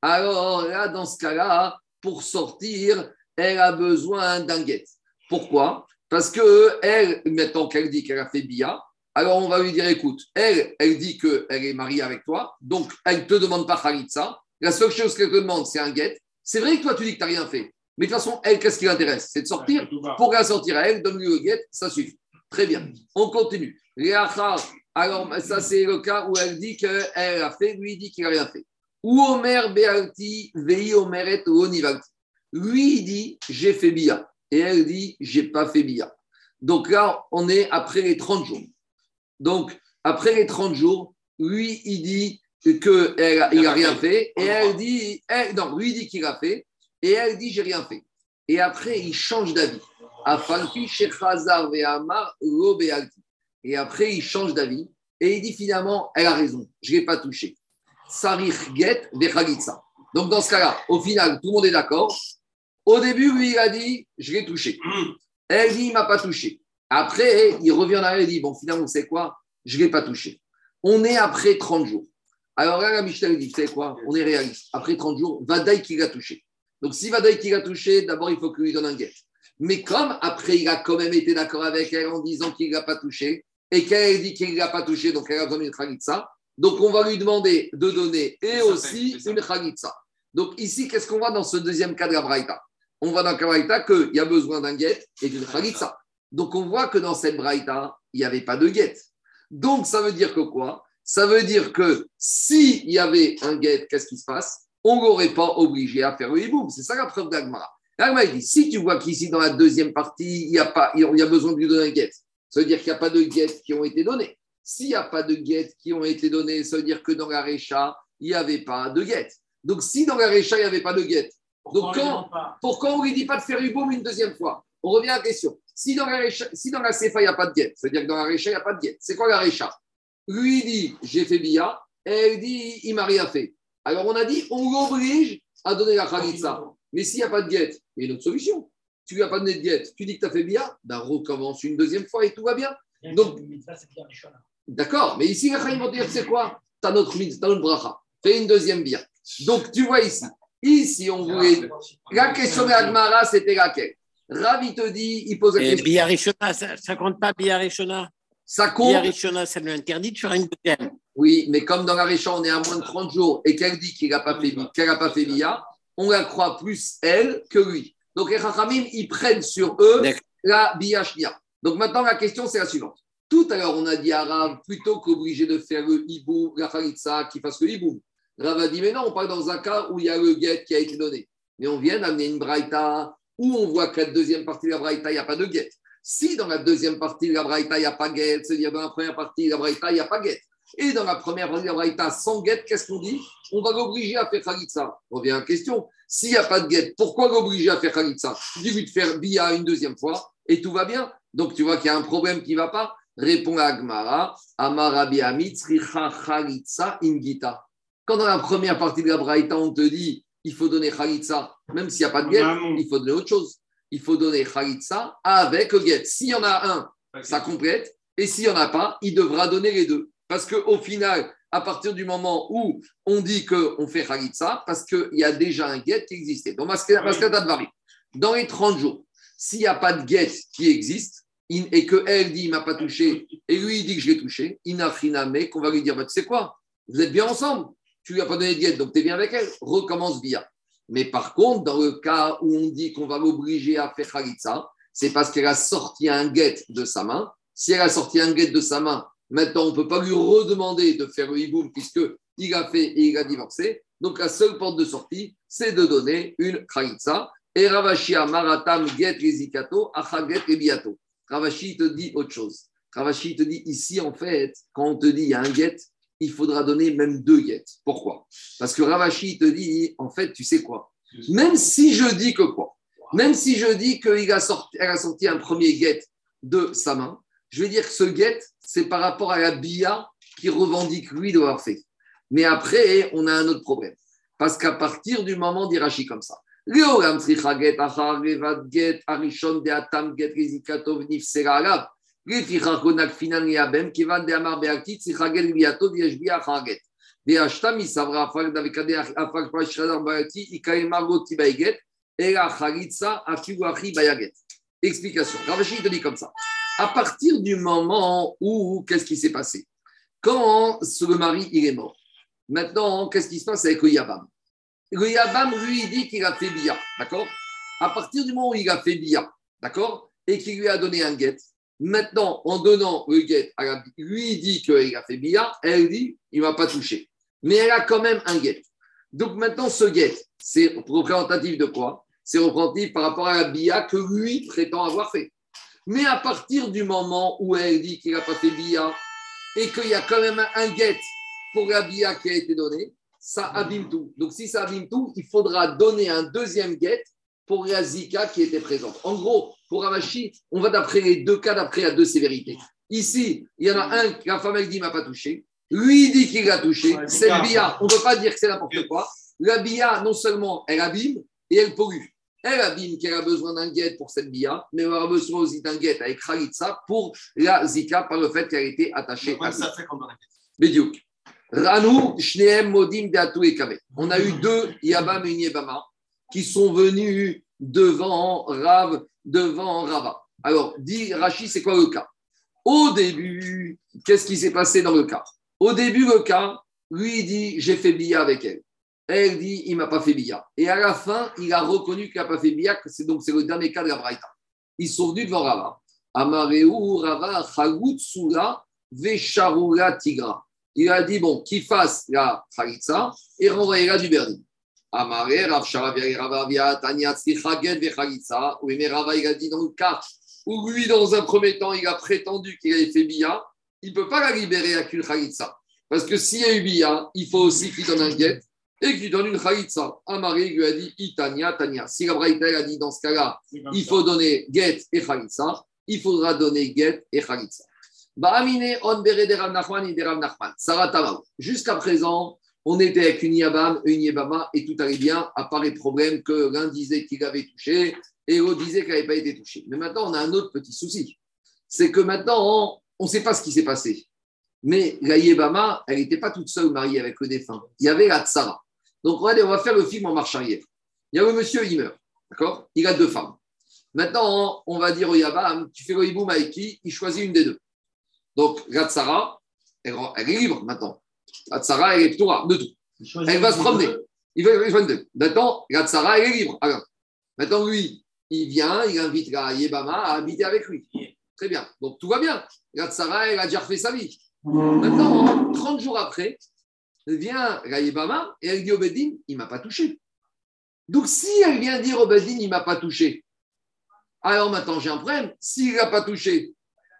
Alors là, dans ce cas-là, pour sortir, elle a besoin d'un guet. Pourquoi? Parce que elle, maintenant qu'elle dit qu'elle a fait bia, alors on va lui dire écoute, elle, elle dit qu'elle est mariée avec toi, donc elle ne te demande pas Khalitsa. La seule chose qu'elle te demande, c'est un guet. C'est vrai que toi, tu dis que tu n'as rien fait. Mais de toute façon, elle, qu'est-ce qui l'intéresse? C'est de sortir. Pour la sortir à elle, donne-lui le guet, ça suffit. Très bien. On continue. Alors ça c'est le cas où elle dit qu'elle a fait, lui il dit qu'il n'a rien fait. Omer Bealti, Vei Omeret Onivalti. Lui il dit j'ai fait bia. Et elle dit j'ai pas fait bia. Donc là, on est après les 30 jours. Donc, après les 30 jours, lui, il dit qu'il n'a rien fait, et elle dit, non, lui dit qu'il a fait, et elle dit, j'ai rien fait. Et après, il change d'avis. Et après, il change d'avis, et il dit finalement, elle a raison, je ne l'ai pas touché. Sarich get. Donc dans ce cas-là, au final, tout le monde est d'accord. Au début, lui, il a dit, je l'ai touché. Elle dit, il ne m'a pas touché. Après, il revient en arrière et dit, bon, finalement, c'est quoi? Je ne l'ai pas touché. On est après 30 jours. Alors là, la Mishnah dit, c'est quoi? On est réaliste. Après 30 jours, Vadaï qui l'a touché. Donc si Vadaï qui l'a touché, d'abord, il faut qu'il lui donne un guet. Mais comme après, il a quand même été d'accord avec elle en disant qu'il ne l'a pas touché, et qu'elle dit qu'il ne l'a pas touché, donc elle a besoin d'une khalitsa, donc on va lui demander de donner et aussi une khalitsa. Donc ici, qu'est-ce qu'on voit dans ce deuxième cas de la Braïta? On voit dans la Braïta qu'il y a besoin d'un guet et d'une khalitsa. Donc on voit que dans cette Braïta, il n'y avait pas de guet. Donc ça veut dire que quoi? Ça veut dire que s'il y avait un guet, qu'est-ce qui se passe? On ne l'aurait pas obligé à faire le hiboum. C'est ça la preuve d'Agmara. L'Agmara il dit si tu vois qu'ici dans la deuxième partie, il y a, pas, il y a besoin de lui donner un guet, ça veut dire qu'il n'y a pas de guet qui ont été donnés. S'il n'y a pas de guet qui ont été donnés, ça veut dire que dans la Récha, il n'y avait pas de guet. Donc si dans la Récha, il n'y avait pas de guet, donc quand, pourquoi on ne lui dit pas de faire hiboum une deuxième fois? On revient à la question. Si dans la, Récha- si dans la Sefa, il n'y a pas de guet, ça veut dire que dans la Récha, il n'y a pas de guet. C'est quoi la Récha? Lui dit, j'ai fait bia, et elle dit, il m'a rien fait. Alors on a dit, on l'oblige à donner la Khalitsa. Mais s'il n'y a pas de guet, il y a une autre solution. Tu lui as pas donné de guet, tu dis que tu as fait bia, ben recommence une deuxième fois et tout va bien. Donc-. D'accord, mais ici, les vont dire, c'est quoi T'as notre mitzvah, t'as notre bracha. Fais une deuxième bia. Donc tu vois ici, ici on voulait. La question de Agmara, c'était laquelle Ravi te dit, il pose la question. Biarishona, ça, ça compte pas Biarishona Ça compte Biarishona, ça lui interdit de faire une deuxième. Oui, mais comme dans la Récha, on est à moins de 30 jours et qu'elle dit qu'il n'a pas fait qu'elle n'a pas fait Bia, on la croit plus elle que lui. Donc les Chachamim, ils prennent sur eux la Bia Shnia. Donc maintenant, la question, c'est la suivante. Tout à l'heure, on a dit à Rav, plutôt qu'obligé de faire le hibou, la Khalitsa, qu'il fasse le hibou. Rav a dit, mais non, on parle dans un cas où il y a le guet qui a été donné. Mais on vient d'amener une braïta où on voit que la deuxième partie de la braïta, il n'y a pas de guet. Si dans la deuxième partie de la braïta, il n'y a pas guet, c'est-à-dire dans la première partie de la braïta, il n'y a pas guet. Et dans la première partie de la braïta, sans guet, qu'est-ce qu'on dit? On va l'obliger à faire Khalitsa. On revient à la question. S'il n'y a pas de guet, pourquoi l'obliger à faire Khalitsa Dis-lui de faire Bia une deuxième fois et tout va bien. Donc tu vois qu'il y a un problème qui ne va pas. Répond à Agmara, Amarabi Ingita. Quand dans la première partie de la braïta, on te dit il faut donner Khalitsa, même s'il n'y a pas de guet, il faut donner autre chose. Il faut donner Khalitsa avec le guet. S'il y en a un, ça complète. Et s'il n'y en a pas, il devra donner les deux. Parce qu'au final, à partir du moment où on dit qu'on fait Khalitsa, parce qu'il y a déjà un guet qui existait. Donc, dans les 30 jours, s'il n'y a pas de guet qui existe, et que elle dit il m'a pas touché, et lui il dit que je l'ai touché, inachiname, qu'on va lui dire bah, tu sais quoi, vous êtes bien ensemble, tu lui as pas donné de guet, donc tu bien avec elle, recommence bien. Mais par contre, dans le cas où on dit qu'on va l'obliger à faire Khalitsa, c'est parce qu'elle a sorti un guet de sa main. Si elle a sorti un guet de sa main, maintenant on ne peut pas lui redemander de faire le hiboum puisqu'il a fait et il a divorcé. Donc la seule porte de sortie, c'est de donner une Khalitsa. Et Ravashi a Maratam Get Rizikato, Achaget et Biato. Ravashi te dit autre chose. Ravashi te dit ici, en fait, quand on te dit il y a un get, il faudra donner même deux get. Pourquoi? Parce que Ravashi te dit, en fait, tu sais quoi? Même si je dis que quoi? Même si je dis qu'elle a, sorti, un premier get de sa main, je vais dire que ce get, c'est par rapport à la bia qui revendique lui d'avoir fait. Mais après, on a un autre problème. Parce qu'à partir du moment d'Irachi comme ça, Explication. Ravashi te dit comme ça. À partir du moment où, qu'est-ce qui s'est passé? Quand le mari, il est mort. Maintenant, qu'est-ce qui se passe avec le Yabam le Yabam, lui, dit qu'il a fait Bia, d'accord? À partir du moment où il a fait Bia, d'accord? Et qu'il lui a donné un guet, Maintenant, en donnant le guet, à la, lui dit qu'il a fait billard, elle dit il ne m'a pas touché. Mais elle a quand même un guet. Donc maintenant, ce guet, c'est représentatif de quoi? C'est représentatif par rapport à la billa que lui prétend avoir fait. Mais à partir du moment où elle dit qu'il n'a pas fait billard et qu'il y a quand même un guet pour la bia qui a été donnée, ça abîme tout. Donc, si ça abîme tout, il faudra donner un deuxième guet pour la zika qui était présente. En gros, pour Ravashi, on va d'après les deux cas, d'après la deux sévérités. Ici, il y en a un, la femme, elle dit, m'a pas touché. Lui, il dit qu'il l'a touché. Cette bia, on ne peut pas dire que c'est n'importe quoi. La bia, non seulement, elle abîme et elle pollue. Elle abîme qu'elle a besoin d'un guet pour cette bia, mais elle aura besoin aussi d'un guet avec Khalitsa pour la zika par le fait qu'elle a été attachée à ça fait comme dans la. Ranu, Shneem, Modim, Beatou et Kame. On a eu deux Yabam et Yebama qui sont venus devant Rav, devant Rava. Alors, dit Rashi, c'est quoi le cas? Au début, qu'est-ce qui s'est passé dans le cas? Au début, le cas, lui, il dit J'ai fait billa avec elle. Elle dit Il m'a pas fait billa. Et à la fin, il a reconnu qu'il n'a pas fait billa, que c'est donc c'est le dernier cas de la Braïta. Ils sont venus devant Rava. Amareu, Rava, Chagout, Vesharula, Tigra. Il a dit Bon, qu'il fasse la Khalitsa et renvoyez-la du Berlin. Amaré, Rav Sharavia, Ravavia, Tanya, Tzrichaget, Vechalitsa. Oui, mais Rava, il a dit dans le cas où lui, dans un premier temps, il a prétendu qu'il avait fait billa, il ne peut pas la libérer avec une Khalitsa. Parce que s'il y a eu billa, il faut aussi qu'il donne un guet et qu'il donne une Khalitsa. Amaré lui a dit Itania, Tania. Si la Braïta a dit dans ce cas-là, il faut donner guet et Khalitsa, il faudra donner guet et Khalitsa. Et. Jusqu'à présent, on était avec une Yabam, une Yabama, et tout allait bien, à part les problèmes que l'un disait qu'il avait touché et l'autre disait qu'il n'avait pas été touché. Mais maintenant, on a un autre petit souci. C'est que maintenant, on ne sait pas ce qui s'est passé. Mais la Yébama, elle n'était pas toute seule mariée avec le défunt. Il y avait la Tsara. Donc, on va faire le film en marche arrière. Il y a le monsieur, il meurt. Il a deux femmes. Maintenant, on va dire au Yabam, tu fais le hiboum avec qui Il choisit une des deux. Donc, la Tsara, elle, elle est libre maintenant. La Tsara, elle est Torah, de tout. Elle va se promener. Il va. Maintenant, la Tsara, elle est libre. Alors, maintenant, lui, il vient, il invite la Yébama à habiter avec lui. Très bien. Donc, tout va bien. La Tsara, elle a déjà refait sa vie. Maintenant, 30 jours après, vient la Yébama et elle dit au Bedin, il ne m'a pas touché. Donc, si elle vient dire au Bedin, il ne m'a pas touché, alors maintenant, j'ai un problème. S'il ne l'a pas touché,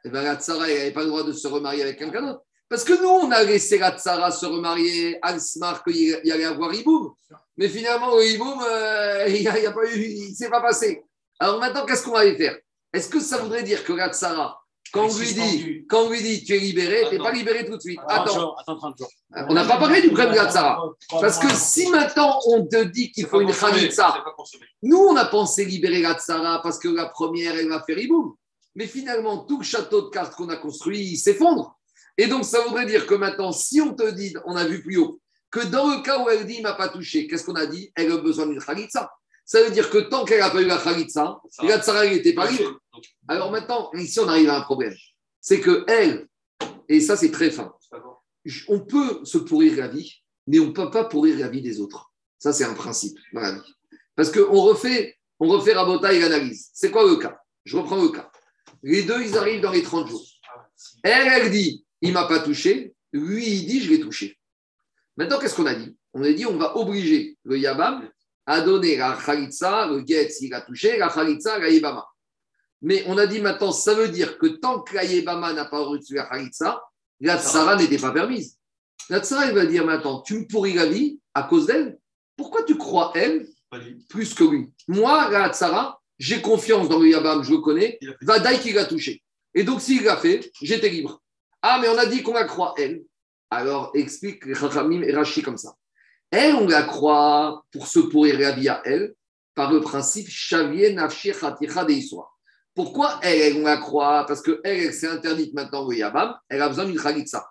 eh ben, la Tsara, elle n'avait pas le droit de se remarier avec quelqu'un d'autre. Parce que nous, on a laissé la Tsara se remarier, Al-Smar, qu'il y allait avoir Iboum. Mais finalement, le Iboum, euh, *laughs* il ne s'est pas passé. Alors maintenant, qu'est-ce qu'on va aller faire? Est-ce que ça voudrait dire que la Tsara, quand on lui dit, quand on lui dit tu es libéré, tu n'es pas libéré tout de suite Attends, Attends 30 jours. on n'a pas parlé du problème de la Tsara. Parce que si maintenant on te dit qu'il faut une Khalitsa, nous, on a pensé libérer la Tsara parce que la première, elle va faire Iboum. Mais finalement, tout le château de cartes qu'on a construit, il s'effondre. Et donc, ça voudrait dire que maintenant, si on te dit, on a vu plus haut, que dans le cas où elle dit, il m'a pas touché, qu'est-ce qu'on a dit? Elle a besoin d'une Khalitsa. Ça veut dire que tant qu'elle n'a pas eu la Khalitsa, la Tsara, n'était pas libre. Alors maintenant, ici, on arrive à un problème. C'est que elle, et ça, c'est très fin, on peut se pourrir la vie, mais on ne peut pas pourrir la vie des autres. Ça, c'est un principe dans la vie. Parce qu'on refait, on refait Rabota et l'analyse. C'est quoi le cas? Je reprends le cas. Les deux, ils arrivent dans les 30 jours. Elle, elle dit, il ne m'a pas touché. Lui, il dit, je l'ai touché. Maintenant, qu'est-ce qu'on a dit? On a dit, on va obliger le Yabam à donner la Khalitsa, le Get, s'il a touché, la Khalitsa, la Yebama. Mais on a dit maintenant, ça veut dire que tant que la Yebama n'a pas reçu la Khalitsa, la Tsara n'était pas permise. La Tsara, elle va dire maintenant, tu me pourris la vie à cause d'elle. Pourquoi tu crois elle plus que lui? Moi, la Tsara, j'ai confiance dans le Yabam, je le connais. Il a fait. Vadaï qui l'a touché. Et donc, s'il l'a fait, j'étais libre. Ah, mais on a dit qu'on la croit, elle. Alors, explique Chachamim et Rashi comme ça. Elle, on la croit pour se pourrir la vie à elle, par le principe Shavien Nafshi Khaticha Deiswa. Pourquoi elle, on la croit? Parce que elle, elle s'est interdite maintenant au Yabam, elle a besoin d'une Khalitsa.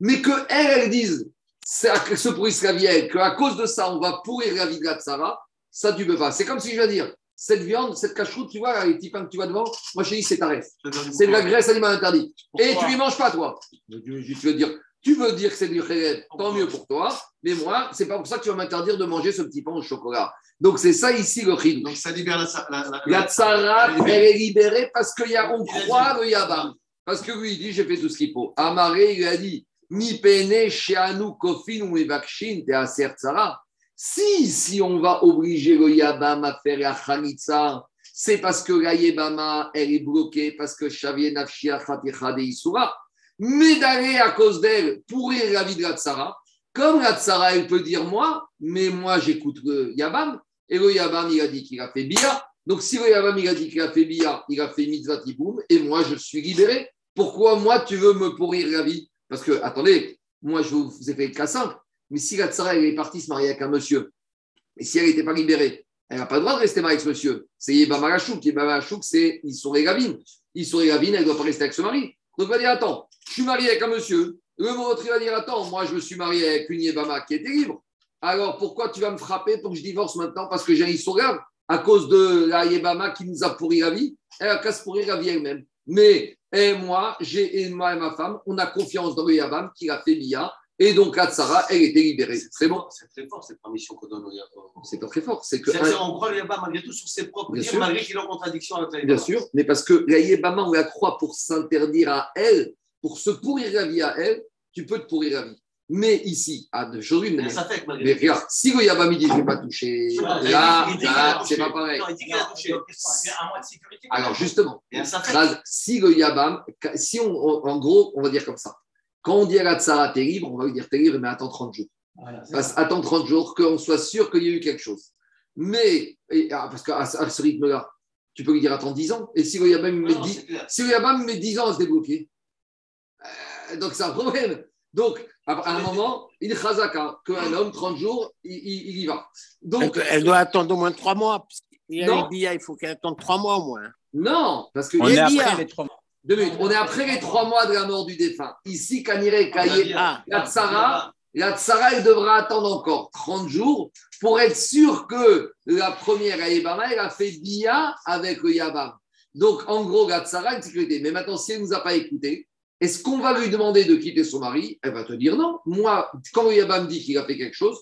Mais que elle, elle dise, c'est à- se pourrisse la vie à elle, qu'à cause de ça, on va pourrir la vie de la Tsara, ça, tu peux pas. C'est comme si je vais dire, cette viande, cette cacheroute, tu vois, les petits pains que tu vois devant, moi, je dis, c'est ta reste. C'est de la graisse animale interdite. Et tu ne les manges pas, toi. Tu veux, dire, tu veux dire que c'est du khayret, tant mieux pour toi. Mais moi, c'est pas pour ça que tu vas m'interdire de manger ce petit pain au chocolat. Donc, c'est ça ici le. Donc ça libère la. la, la, La tsara, Elle est libérée parce qu'on croit le yabam. Parce que lui, il dit, j'ai fait tout ce qu'il faut. Amaré, il a dit, mi pene sheanu kofin ou te tsara. Si, si on va obliger le yabam à faire la khalitsa, c'est parce que la yebama, elle est bloquée, parce que shavie nafshia khaticha de isura. Mais d'aller à cause d'elle pourrir la vie de la tsara, Comme la Tsara, elle peut dire moi, mais moi j'écoute le Yabam, et le Yabam, il a dit qu'il a fait Bia. Donc si le Yabam, il a dit qu'il a fait Bia, il a fait Mitzvah et moi je suis libéré. Pourquoi moi tu veux me pourrir la vie? Parce que, attendez, moi je vous ai fait le cas simple, mais si la Tsara, est partie se marier avec un monsieur, et si elle n'était pas libérée, elle n'a pas le droit de rester mariée avec ce monsieur. C'est Yeba Marachouk. Yeba Marachouk, c'est ils sont Gavin. Ils sont Gavin, elle ne doit pas rester avec ce mari. Donc, elle va dire Attends, je suis marié avec un monsieur. Le mot va dire Attends, moi, je me suis marié avec une Yebama qui était libre. Alors, pourquoi tu vas me frapper pour que je divorce maintenant? Parce que j'ai un Issourgave à cause de la Yebama qui nous a pourri la vie Elle a qu'à se pourrir la vie elle-même. Mais et moi, j'ai et moi et ma femme, on a confiance dans le Yabam qui a fait Bia. Et donc, Atsara, elle était libérée. C'est bon C'est très fort cette permission qu'on donne au Yabam. C'est pas très fort. C'est que. C'est-à-dire, on croit le Yabam malgré tout sur ses propres Bien dires, sûr. malgré qu'il est en contradiction avec la Bien Yabam. sûr, mais parce que la Yébama, on la croit pour s'interdire à elle, pour se pourrir la vie à elle, tu peux te pourrir la vie. Mais ici, à aujourd'hui, Mais mais, mais regarde, si le Yabam il dit je ne vais pas toucher, il dit- là, là, c'est pas pareil. Non, il dit qu'il a touché. un mois de sécurité. Alors justement, si le Yabam, si on- en gros, on va dire comme ça, quand on dit à la Tsara, t'es libre, on va lui dire t'es libre, mais attends 30 jours. Voilà, ça. attends 30 jours, qu'on soit sûr qu'il y a eu quelque chose. Mais, et- ah, parce qu'à à ce rythme-là, tu peux lui dire attends 10 ans. Et si le Yabam il met Non, 10, c'est clair. Si le Yabam met 10 ans à se débloquer, euh, donc c'est un problème. Donc, à à un moment, il chazaka, qu'un homme, 30 jours, il, il- il y va. Donc, Elle, elle doit attendre au moins trois mois. parce qu'il y a Non. les billets, il faut qu'elle attende trois mois au moins. non, parce que On les est après les trois mois. Deux minutes, on est après les trois mois de la mort du défunt. Ici, Kanire, Kaye, la Tsara, la Tsara, elle devra attendre encore 30 jours pour être sûr que la première Aïbama, elle a fait Bia avec le Yabam. Donc, en gros, la Tsara, une sécurité. Mais maintenant, si elle ne nous a pas écouté, est-ce qu'on va lui demander de quitter son mari? Elle va te dire non. Moi, quand le Yabam dit qu'il a fait quelque chose,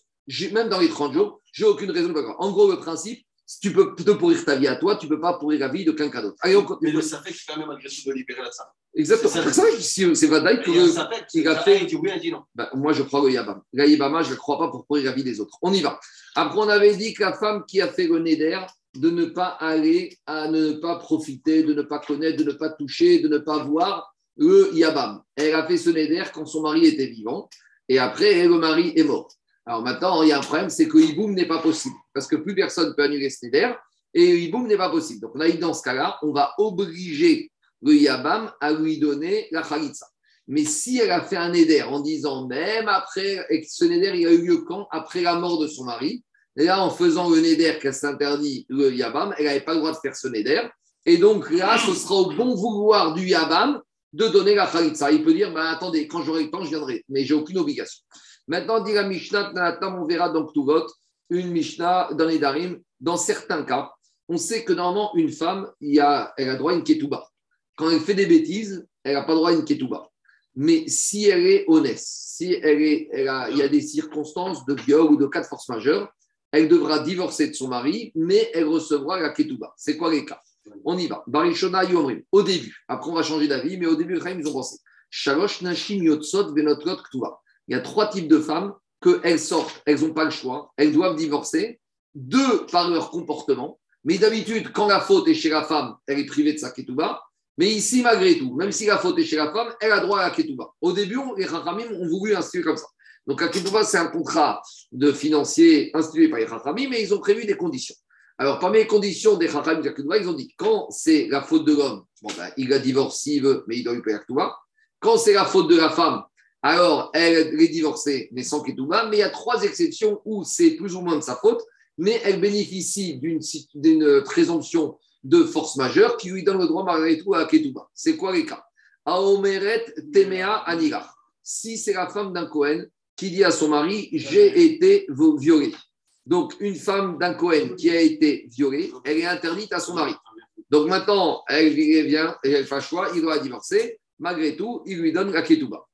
même dans les 30 jours, j'ai aucune raison de. En gros, le principe, si tu peux te pourrir ta vie à toi, tu ne peux pas pourrir la vie de quelqu'un d'autre. Allez, on Mais continue. le Safek permet malgré tout de libérer la Tsara. Exactement. c'est ça. C'est Vadaï qui a fait- Il dit oui, il dit non. ben, moi, je crois au Yabam. La Yabama, je ne crois pas pour pourrir la vie des autres. On y va. Après, on avait dit que la femme qui a fait le Neder, de ne pas aller, à ne pas profiter, de ne pas connaître, de ne pas toucher, de ne pas voir le Yabam. Elle a fait ce Neder quand son mari était vivant. Et après, le mari est mort. Alors maintenant, il y a un problème, c'est que Iboum n'est pas possible. Parce que plus personne ne peut annuler ce Neder. Et Iboum n'est pas possible. Donc, dit dans ce cas-là, on va obliger le Yabam à lui donner la Khalitsa. Mais si elle a fait un éder en disant même après, et ce néder il a eu lieu quand? Après la mort de son mari. Et là, en faisant le néder qu'elle s'interdit le Yabam, elle n'avait pas le droit de faire ce néder. Et donc là, ce sera au bon vouloir du Yabam de donner la Khalitsa. Il peut dire bah, attendez, quand j'aurai le temps, je viendrai. Mais j'ai aucune obligation. Maintenant, dit la Mishnah, on verra dans Ktuvot, une Mishnah dans les Darim. Dans certains cas, on sait que normalement, une femme, il y a, elle a droit à une ketouba. Quand elle fait des bêtises, elle n'a pas droit à une ketouba. Mais si elle est honnête, si elle est, elle il y a des circonstances de viol ou de cas de force majeure, elle devra divorcer de son mari, mais elle recevra la ketouba. C'est quoi les cas? On y va. Barishona Yomrim. Au début, après on va changer d'avis, mais au début, ils ont pensé. Shalosh Nashim. Il y a trois types de femmes qu'elles sortent, elles n'ont pas le choix, elles doivent divorcer, deux par leur comportement. Mais d'habitude, quand la faute est chez la femme, elle est privée de sa ketouba. Mais ici, malgré tout, même si la faute est chez la femme, elle a droit à la ketouba. Au début, les Rachamim ont voulu instituer comme ça. Donc, la ketouba, c'est un contrat de financier institué par les Rachamim, mais ils ont prévu des conditions. Alors, parmi les conditions des Rachamim de ils ont dit quand c'est la faute de l'homme, ben, il la divorce s'il veut, mais il doit lui payer la. Quand c'est la faute de la femme, alors elle est divorcée, mais sans ketouba. Mais il y a trois exceptions où c'est plus ou moins de sa faute, mais elle bénéficie d'une présomption de force majeure qui lui donne le droit malgré tout à ketouba. C'est quoi les cas? Aomeret Temea Anira. Si c'est la femme d'un Cohen qui dit à son mari J'ai été violée. Donc, une femme d'un Cohen qui a été violée, elle est interdite à son mari. Donc maintenant, elle vient et elle fait choix, il doit divorcer. Malgré tout, il lui donne la ketouba.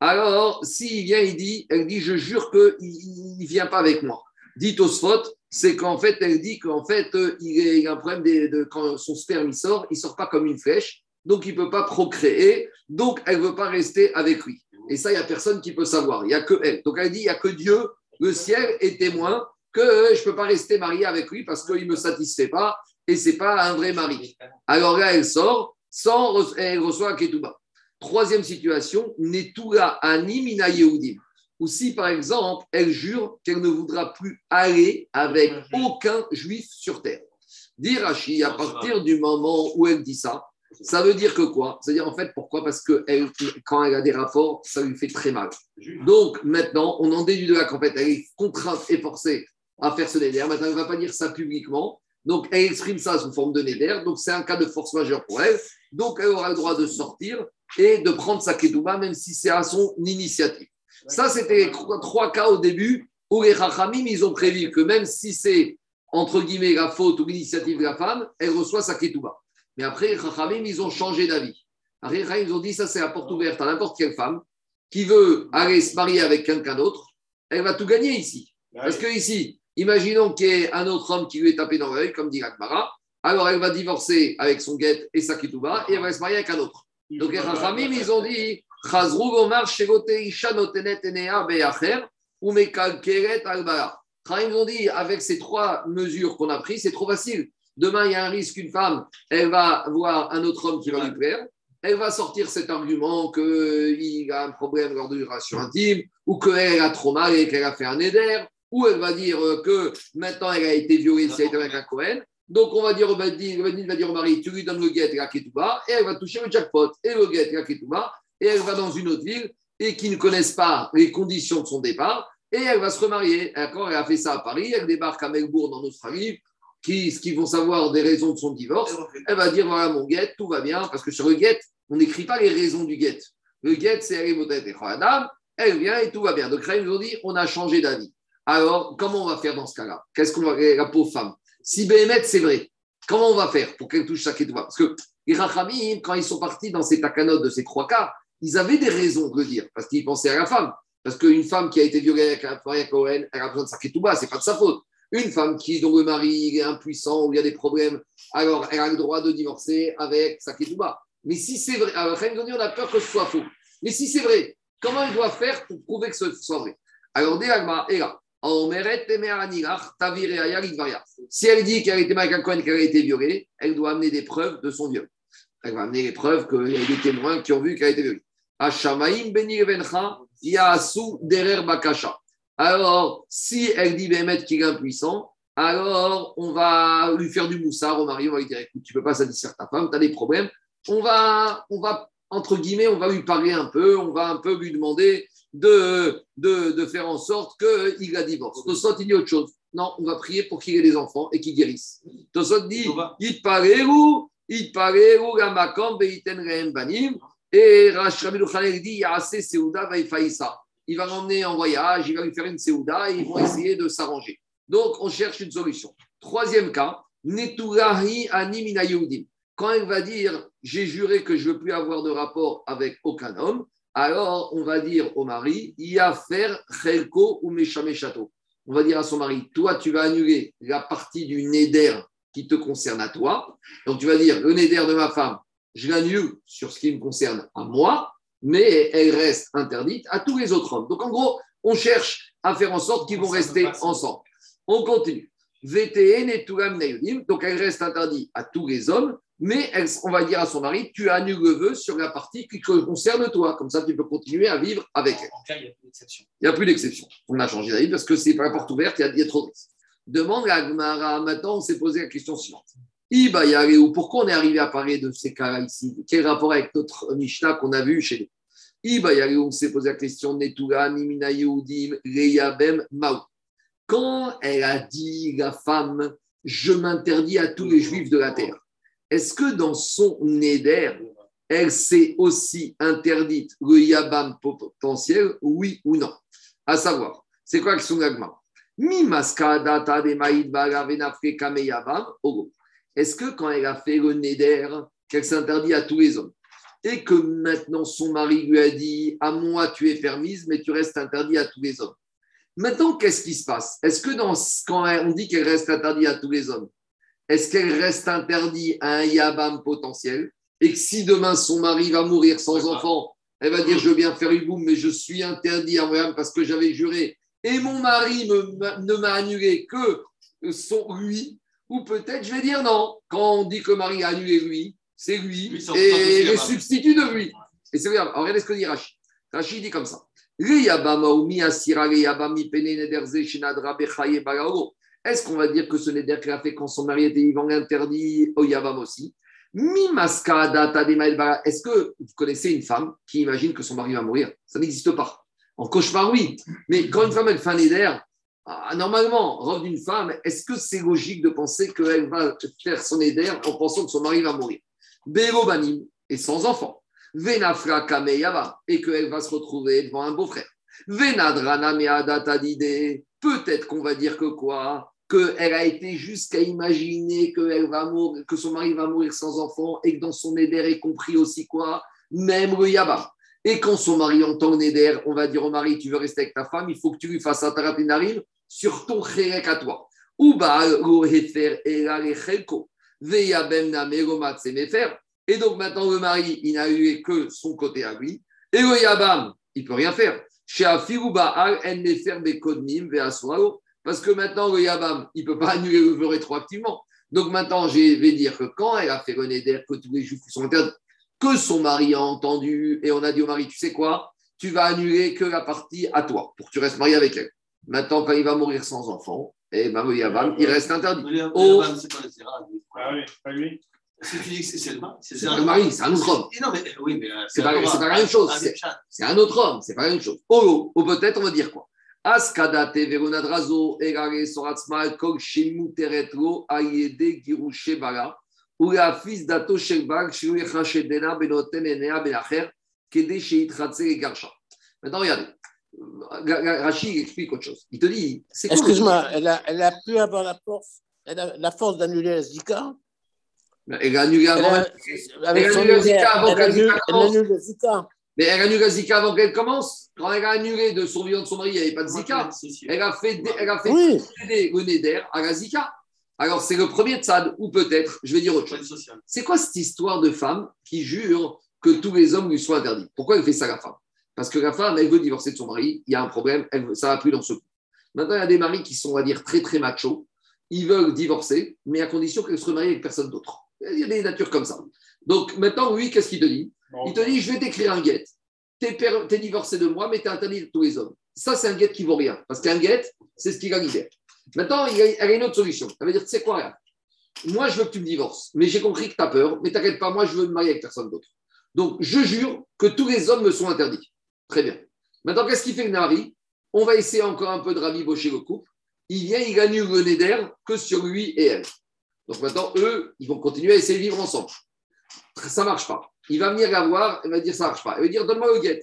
Alors, s'il vient, il dit, elle dit, je jure qu'il ne vient pas avec moi. Dit Tosfot, c'est qu'en fait, elle dit qu'en fait, euh, il y a un problème de, quand son sperme il sort, il sort pas comme une flèche, donc il peut pas procréer, donc elle veut pas rester avec lui. Et ça, il y a personne qui peut savoir. Il y a que elle. Donc elle dit, il y a que Dieu, le ciel est témoin que euh, je peux pas rester mariée avec lui parce qu'il me satisfait pas et c'est pas un vrai mari. Alors là, elle sort sans elle reçoit un ketouba. Troisième situation, Netula Animina Yehudim. Ou si, par exemple, elle jure qu'elle ne voudra plus aller avec aucun juif sur terre. Dit Rashi, à partir du moment où elle dit ça, ça veut dire que quoi? C'est-à-dire, en fait, pourquoi? Parce que elle, quand elle a des rapports, ça lui fait très mal. Donc, maintenant, on en déduit de là qu'en fait, elle est contrainte et forcée à faire ce néder. Maintenant, elle ne va pas dire ça publiquement. Donc, elle exprime ça sous forme de néder. Donc, c'est un cas de force majeure pour elle. Donc, elle aura le droit de sortir et de prendre sa ketouba, même si c'est à son initiative. Ça, c'était trois cas au début où les Chachamim, ils ont prévu que même si c'est, entre guillemets, la faute ou l'initiative de la femme, elle reçoit sa ketouba. Mais après, les Chachamim, ils ont changé d'avis. Après, les ils ont dit ça, c'est la porte ouverte à n'importe quelle femme qui veut aller se marier avec quelqu'un d'autre. Elle va tout gagner ici. Parce que ici, imaginons qu'il y ait un autre homme qui lui est tapé dans l'œil, comme dit Akbara. Alors, elle va divorcer avec son guet et sa ketouba et elle va se marier avec un autre. Donc, les Chachamim, ils ont dit. Chachamim ont dit avec ces trois mesures qu'on a prises, c'est trop facile. Demain, il y a un risque qu'une femme, elle va voir un autre homme qui va lui plaire. Elle va sortir cet argument qu'il a un problème lors de la relation intime, ou qu'elle a trop mal et qu'elle a fait un éder, ou elle va dire que maintenant elle a été violée si elle était avec un Cohen. Donc on va dire au Badin, le Badin va dire au mari, tu lui donnes le guet et la ketouba, et elle va toucher le jackpot, et le guet et la ketouba, et elle va dans une autre ville, et qui ne connaissent pas les conditions de son départ, et elle va se remarier. Elle a fait ça à Paris, elle débarque à Melbourne en Australie, qui, qui vont savoir des raisons de son divorce, elle va dire voilà mon guet, tout va bien, parce que sur le guet, on n'écrit pas les raisons du guet. Le guet, c'est elle et elle vient et tout va bien. Donc, ils nous dit on a changé d'avis. Alors, comment on va faire dans ce cas-là? Qu'est-ce qu'on va la pauvre femme? Si Béhémet, c'est vrai, comment on va faire pour qu'elle touche sa ketouba Parce que les Rachamim, quand ils sont partis dans ces takanotes de ces trois cas, ils avaient des raisons de le dire, parce qu'ils pensaient à la femme. Parce qu'une femme qui a été violée avec un frère Cohen, elle a besoin de sa ketouba, c'est pas de sa faute. Une femme qui, dont le mari est impuissant ou il y a des problèmes, alors elle a le droit de divorcer avec sa ketouba. Mais si c'est vrai, alors on a peur que ce soit faux. Mais si c'est vrai, comment elle doit faire pour prouver que ce soit vrai? Alors, Déagma est là. Si elle dit qu'elle a été avec qu'elle a été violée, elle doit amener des preuves de son viol. Elle va amener les preuves qu'il y a des témoins qui ont vu qu'elle a été violée. Alors, si elle dit Béhémet qu'il est impuissant, alors on va lui faire du moussard au mari, on va lui dire écoute, tu ne peux pas satisfaire ta femme, tu as des problèmes. On va, on va, entre guillemets, on va lui parler un peu, on va un peu lui demander de, de, de faire en sorte qu'il la divorce. Tosot, il dit autre chose. Non, on va prier pour qu'il ait des enfants et qu'il guérisse. Tosot dit It pareu, it pareu, gamakom, beiten rehem banim. Et Rabbi Khaled dit Yaase Seuda vaifaïsa il va l'emmener en voyage, il va lui faire une séouda et ils vont essayer de s'arranger. Donc, on cherche une solution. Troisième cas, Neturahi Animina Yehudim. Quand elle va dire J'ai juré que je ne veux plus avoir de rapport avec aucun homme, alors on va dire au mari Yafer Chelko ou Meshamechato. On va dire à son mari Toi, tu vas annuler la partie du Neder qui te concerne à toi. Donc, tu vas dire Le Neder de ma femme, je l'annule sur ce qui me concerne à moi mais elle reste interdite à tous les autres hommes. Donc en gros, on cherche à faire en sorte qu'ils vont rester ensemble. On continue. VTN et Neyudim, donc elle reste interdite à tous les hommes, mais elle, on va dire à son mari, tu annules le vœu sur la partie qui te concerne toi, comme ça tu peux continuer à vivre avec elle. En cas, il n'y a plus d'exception. Il n'y a plus d'exception. On a changé d'avis parce que c'est pas la porte ouverte, il y a, il y a trop de risques. Demande à Agmara, maintenant on s'est posé la question suivante. Iba Yareu, pourquoi on est arrivé à parler de ces cas ici? Quel rapport avec notre Mishnah qu'on a vu chez nous? Iba on s'est posé la question Netura, Nimina Yehudim, Reyabem, Maou. Quand elle a dit, la femme, je m'interdis à tous les juifs de la terre, est-ce que dans son Néder, elle s'est aussi interdite le Yabam potentiel, oui ou non? À savoir, c'est quoi Yabam, ogo. Est-ce que quand elle a fait le Néder, qu'elle s'interdit à tous les hommes? Et que maintenant son mari lui a dit à moi tu es permise mais tu restes interdit à tous les hommes. Maintenant qu'est-ce qui se passe? Est-ce que quand on dit qu'elle reste interdite à tous les hommes, est-ce qu'elle reste interdite à un yabam potentiel et que si demain son mari va mourir sans enfant, elle va dire je veux bien faire une boum mais je suis interdit à moi parce que j'avais juré et mon mari me- ne m'a annulé que son lui ou peut-être je vais dire non quand on dit que le mari a annulé lui c'est lui et le substitut de lui. Et c'est grave. Alors, regardez ce que dit Rachid. Rachid dit comme ça. Est-ce qu'on va dire que ce neder qu'il a fait quand son mari était vivant interdit au Yabam aussi? Est-ce que vous connaissez une femme qui imagine que son mari va mourir? Ça n'existe pas. En cauchemar, oui. Mais quand une femme, elle fait un neder, ah, normalement, robe d'une femme, est-ce que c'est logique de penser qu'elle va faire son éder en pensant que son mari va mourir? Bérobanim et sans enfant. Venafra kameyava et qu'elle va se retrouver devant un beau-frère. Venadrana meadata d'idée. Peut-être qu'on va dire que quoi? Qu'elle a été jusqu'à imaginer que, son mari va mourir sans enfant et que dans son éder est compris aussi quoi? Même le yaba. Et quand son mari entend le neder, on va dire au mari, tu veux rester avec ta femme, il faut que tu lui fasses un tarapinarim sur ton chérek à toi. Ou et donc maintenant le mari, il n'a eu que son côté à lui. Et le yabam, il peut rien faire. Parce que maintenant le yabam, il peut pas *laughs* annuler le vœu rétroactivement. Donc maintenant, je vais dire que quand elle a fait le neder, que tous les juifs sont interdits, que son mari a entendu, et on a dit au mari, tu sais quoi, tu vas annuler que la partie à toi, pour que tu restes marié avec elle. Maintenant, quand il va mourir sans enfant, et ben, le Yavam, il reste interdit. Le Oh. Yavam, c'est pas. Ah oui, pas lui. Si tu dis que c'est- le mari, c'est mari, c'est un autre homme. Non, mais oui, mais. euh, C'est pas- la même chose, c'est- un autre homme, c'est pas la même chose. Oh, ou peut-être on va dire quoi Askadate veronadrazo egare soratzma kol shemu teretro ayede girushe bala ou la fils dato shekbag shiru yechashedena benoten enea benacher kede sheitratze et garsha. Maintenant, regardez. Rachid explique autre chose. Il te dit, Excuse-moi, elle a, elle a pu avoir la force, elle a la force d'annuler la Zika? Elle a annulé avant. elle a annulé la Zika avant elle que la annule- Zika elle commence. annule la Zika. Mais elle a annulé la Zika avant qu'elle commence. Quand elle a annulé de son vivant de son mari, il n'y avait pas de Zika. Elle a fait, elle a fait Oui. aider le Neder à la Zika. Alors, c'est le premier tzad, ou peut-être, je vais dire autre chose. C'est quoi cette histoire de femme qui jure que tous les hommes lui sont interdits? Pourquoi elle fait ça, la femme? Parce que la femme, elle veut divorcer de son mari, il y a un problème, elle, veut- ça ne va plus dans ce couple. Maintenant, il y a des maris qui sont, on va dire, très, très machos. Ils veulent divorcer, mais à condition qu'elle se remarie avec personne d'autre. Il y a des natures comme ça. Donc, maintenant, lui, qu'est-ce qu'il te dit? Il te dit, je vais t'écrire un guet. T'es per- divorcé de moi, mais t'es interdit de tous les hommes. Ça, c'est un guet qui vaut rien. Parce qu'un guet, c'est ce qui la libère. Maintenant, il y a, une autre solution. Elle va dire, tu sais quoi, regarde. Moi, je veux que tu me divorces, mais j'ai compris que tu as peur, mais t'inquiète pas, moi, je veux me marier avec personne d'autre. Donc, je jure que tous les hommes me sont interdits. Très bien. Maintenant, qu'est-ce qu'il fait le Nari On va essayer encore un peu de rabibocher le couple. Il vient, il annule le Neder que sur lui et elle. Donc maintenant, eux, ils vont continuer à essayer de vivre ensemble. Ça ne marche pas. Il va venir la voir, il va dire ça ne marche pas. Il va dire donne-moi le guet.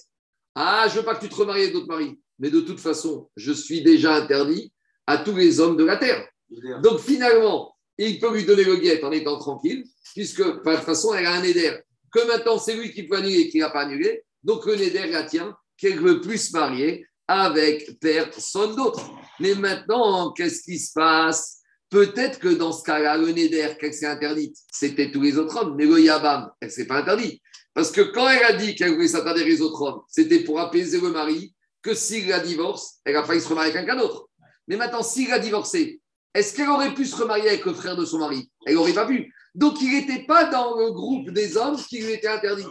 Ah, je veux pas que tu te remaries avec d'autres maris. Mais de toute façon, je suis déjà interdit à tous les hommes de la terre. Donc finalement, il peut lui donner le guet en étant tranquille, puisque de toute façon, elle a un éder. Que maintenant, c'est lui qui peut annuler et qui n'a pas annulé. Donc le éder la tient, qu'elle veut plus se marier avec personne d'autre. Mais maintenant, qu'est-ce qui se passe? Peut-être que dans ce cas-là, le Neder, qu'elle s'est interdite, c'était tous les autres hommes, mais le Yabam, elle ne s'est pas interdite. Parce que quand elle a dit qu'elle voulait s'interdire les autres hommes, c'était pour apaiser le mari que s'il la divorce, elle a failli se remarier avec quelqu'un d'autre. Mais maintenant, s'il a divorcé, est-ce qu'elle aurait pu se remarier avec le frère de son mari? Elle n'aurait pas pu. Donc, il n'était pas dans le groupe des hommes qui lui était interdit.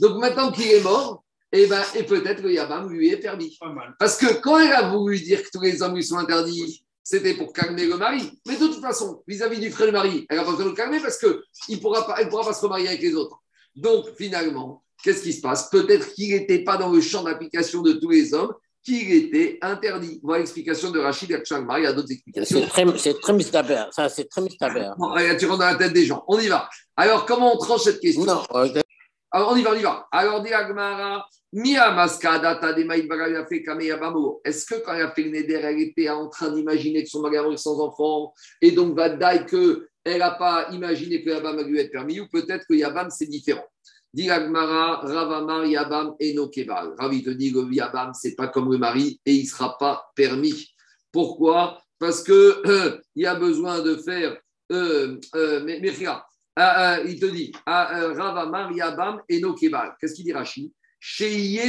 Donc, maintenant qu'il est mort, eh ben, et peut-être le Yabam lui est permis. Parce que quand elle a voulu dire que tous les hommes lui sont interdits, c'était pour calmer le mari. Mais de toute façon, vis-à-vis du frère du mari, elle n'a pas besoin de le calmer parce qu'elle ne pourra, pas- elle pourra pas se remarier avec les autres. Donc, finalement, qu'est-ce qui se passe? Peut-être qu'il n'était pas dans le champ d'application de tous les hommes, qu'il était interdit. Voilà l'explication de Rachid Akshangmar. Il y a d'autres explications. C'est très, mistaber. Ça, c'est très mistaber. Bon, allez, tu rentres dans la tête des gens. On y va. Alors, comment on tranche cette question? Non, euh, alors, on y va, on y va. Alors, dit Agmara, Est-ce que quand elle a fait le Neder, elle était en train d'imaginer que son mari mourir sans enfant et donc va dire qu'elle n'a pas imaginé que Yabam a dû être permis ou peut-être que Yabam c'est différent. Dit Agmara, Ravamar Yabam et Nokebal. Rav, il te dit que Yabam, c'est pas comme le mari et il ne sera pas permis. Pourquoi? Parce que euh, y a besoin de faire. Euh, euh, mais, mais regarde, ah, il te dit, ah, euh, Rava Mariabam et no Kebal. Qu'est-ce qu'il dit Rashi Lui,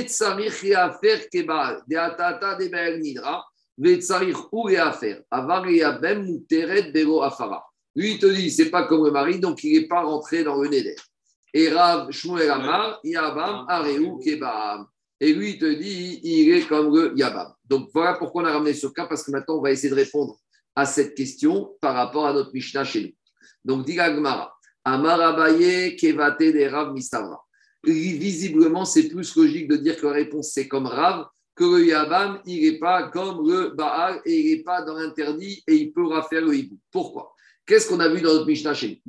il te dit, c'est pas comme le mari, donc il n'est pas rentré dans le Neder. Et Rav Shmuel Amar, Yabam, Areu, Kebam. Et lui, il te dit, il est comme le Yabam. Donc voilà pourquoi on a ramené ce cas, parce que maintenant, on va essayer de répondre à cette question par rapport à notre Mishnah chez nous. Donc, dit Amar Abaye, Kevate des Rav Mistavra. Visiblement, c'est plus logique de dire que la réponse, c'est comme Rav, que le Yabam, il n'est pas comme le Baal et il n'est pas dans l'interdit et il pourra faire le hibou. Pourquoi? Qu'est-ce qu'on a vu dans notre Mishnah chez.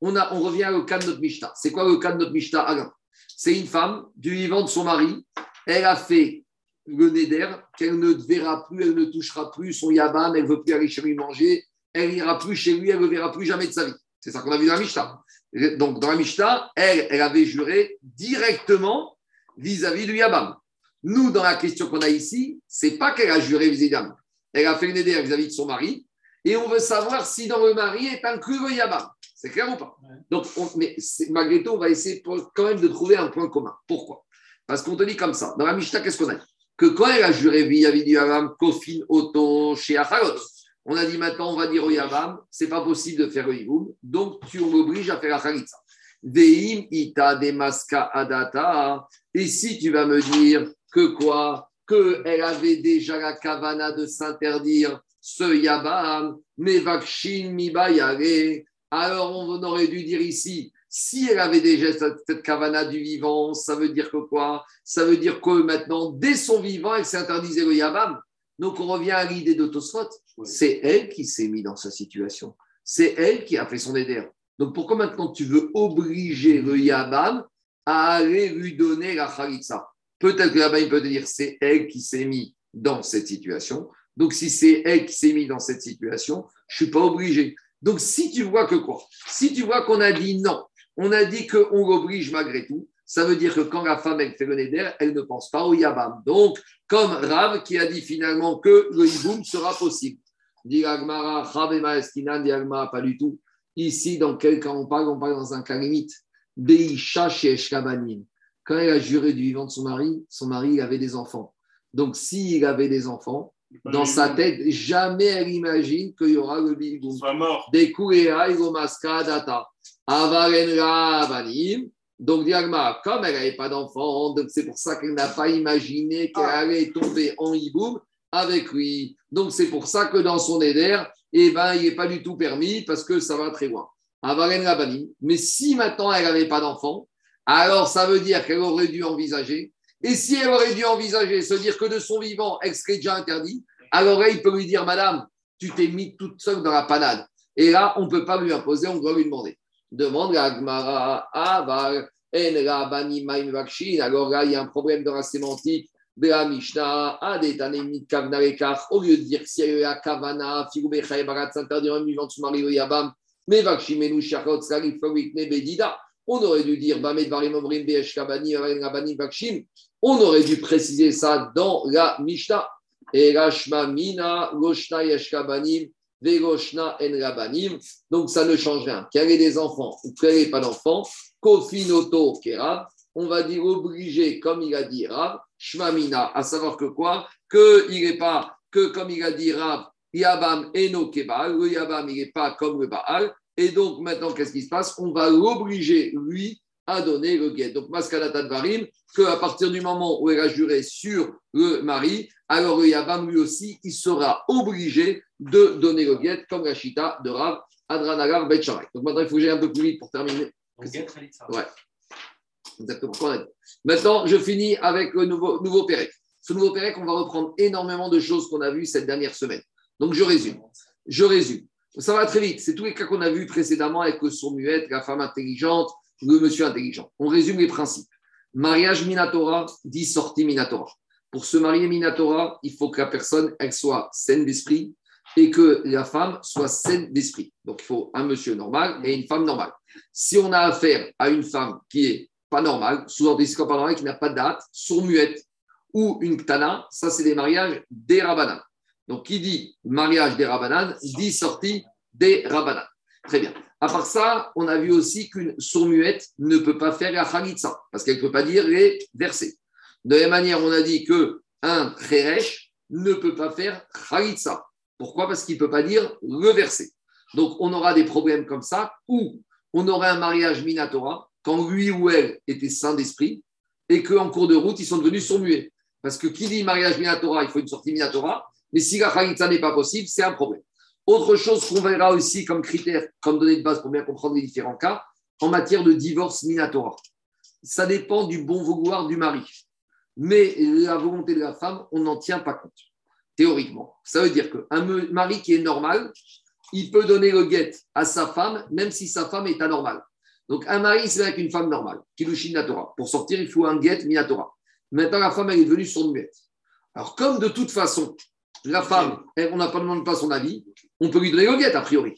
On, a, on revient au cas de notre Mishnah. C'est quoi le cas de notre Mishnah C'est une femme du vivant de son mari. Elle a fait le neder qu'elle ne verra plus, elle ne touchera plus son yabam, elle ne veut plus aller chez lui manger, elle n'ira plus chez lui, elle ne verra plus jamais de sa vie. C'est ça qu'on a vu dans la Mishnah. Donc, dans la Mishnah, elle, elle avait juré directement vis-à-vis du yabam. Nous, dans la question qu'on a ici, c'est pas qu'elle a juré vis-à-vis du yabam. Elle a fait le neder vis-à-vis de son mari, et on veut savoir si dans le mari est inclus le yabam. C'est clair ou pas? Donc, on, mais malgré tout, on va essayer pour, quand même de trouver un point commun. Pourquoi? Parce qu'on te dit comme ça. Dans la Mishnah, qu'est-ce qu'on a Que quand elle a juré vis-à-vis du Yavam, Kofin, Oto, chez on a dit maintenant, on va dire au Yavam, c'est pas possible de faire le Yiboum, donc tu m'obliges à faire la Khalitsa. Veim ita demaska adata. Et si tu vas me dire que quoi? Qu'elle avait déjà la kavana de s'interdire ce Yabam, mais vakshin mibayare. Alors on aurait dû dire ici, si elle avait déjà cette, cette kavana du vivant, ça veut dire que quoi? Ça veut dire que maintenant, dès son vivant, elle s'est interdisée le Yabam. Donc on revient à l'idée de Tosfot. C'est elle qui s'est mise dans sa situation. C'est elle qui a fait son éder. Donc pourquoi maintenant tu veux obliger le Yabam à aller lui donner la Khalitsa? Peut-être que là-bas, il peut te dire c'est elle qui s'est mise dans cette situation. Donc si c'est elle qui s'est mise dans cette situation, je ne suis pas obligé. Donc si tu vois que quoi? Si tu vois qu'on a dit non, on a dit qu'on l'oblige malgré tout, ça veut dire que quand la femme elle fait le neder, elle ne pense pas au Yabam. Donc, comme Rav qui a dit finalement que le Hiboum sera possible. Dit Agmara, Rav et Maeskinan, dit pas du tout. Ici, dans quel cas on parle? On parle dans un cas limite. Beisha chez Quand elle a juré du vivant de son mari, son mari avait des enfants. Donc, s'il avait des enfants, dans sa tête, jamais elle imagine qu'il y aura le mort. Des Kurea, Igomaska, Data. Avaren Rabanim. Donc, Diagma, comme elle n'avait pas d'enfant, donc c'est pour ça qu'elle n'a pas imaginé qu'elle allait tomber en hiboum avec lui. Donc, c'est pour ça que dans son éder, eh ben, il n'est pas du tout permis parce que ça va très loin. Avaren Rabanim. Mais si maintenant elle n'avait pas d'enfant, alors ça veut dire qu'elle aurait dû envisager. Et si elle aurait dû envisager, se dire que de son vivant, elle serait déjà interdite, alors là, il peut lui dire, Madame, tu t'es mis toute seule dans la panade. Et là, on ne peut pas lui imposer, on doit lui demander. Demande à Agmara, Aval, En Rabani Maim. Alors là, il y a un problème dans la sémantique de la Mishnah. Adetanemit Kavnarekach. Au lieu de dire si elle a Kavana, Figubechai Barat s'interdire un vivant de son mari au Yabam, mais Vakshim Menu Shachot Salif Fawikne Bedida. On aurait dû dire Bamed Varim Omrim Beesh Kavani, Rabani Vakshim. On aurait dû préciser ça dans la Mishnah. Et Rashma Mina, Loshna Yeshkabanim, En Rabanim. Donc ça ne change rien. Qu'elle ait des enfants ou qu'elle n'ait pas d'enfants, Kofinoto Kerav, on va dire obligé, comme il a dit Rav, Shmamina, à savoir que quoi? Qu'il n'est pas, que comme il a dit Rav, Yabam Eno Kebal, le Yabam, il n'est pas comme le Baal. Et donc maintenant, qu'est-ce qui se passe? On va l'obliger, lui, à donner le guet. Donc, Maskalata Varim, qu'à partir du moment où elle a juré sur le mari, alors le Yabam, lui aussi, il sera obligé de donner le guet, comme la chita de Rav Adranagar Betcharay. Donc maintenant, il faut que j'aille un peu plus vite pour terminer. Ouais. Exactement. Maintenant, je finis avec le nouveau, nouveau Pérec. Ce nouveau Pérec, on va reprendre énormément de choses qu'on a vues cette dernière semaine. Donc, je résume. Je résume. Ça va très vite. C'est tous les cas qu'on a vus précédemment avec le sourd muette, la femme intelligente, le monsieur intelligent. On résume les principes. Mariage Minatora dit sortie Minatora. Pour se marier Minatora, il faut que la personne elle soit saine d'esprit et que la femme soit saine d'esprit. Donc, il faut un monsieur normal et une femme normale. Si on a affaire à une femme qui est pas normale, souvent des pas normale, qui n'a pas de date, sourd-muette ou une ktana, ça, c'est des mariages des rabanan. Donc, qui dit mariage des rabanan dit sortie des rabanan. Très bien. À part ça, on a vu aussi qu'une sourd-muette ne peut pas faire la khalitsa, parce qu'elle ne peut pas dire les versets. De la même manière, on a dit qu'un kheresh ne peut pas faire khalitsa. Pourquoi? Parce qu'il ne peut pas dire le. Donc, on aura des problèmes comme ça, ou on aurait un mariage minatora, quand lui ou elle était saint d'esprit, et qu'en cours de route, ils sont devenus sourds-muets. Parce que qui dit mariage minatora, il faut une sortie minatora, mais si la khalitza n'est pas possible, c'est un problème. Autre chose qu'on verra aussi comme critère, comme donnée de base pour bien comprendre les différents cas, en matière de divorce minatora. Ça dépend du bon vouloir du mari. Mais la volonté de la femme, on n'en tient pas compte, théoriquement. Ça veut dire qu'un mari qui est normal, il peut donner le guet à sa femme, même si sa femme est anormale. Donc, un mari, c'est avec une femme normale, Kilushin Natora. Pour sortir, il faut un guet Minatora. Maintenant, la femme, elle est devenue son muette. Alors, comme de toute façon, la femme, on n'a pas demandé pas son avis, on peut lui donner le guet, a priori.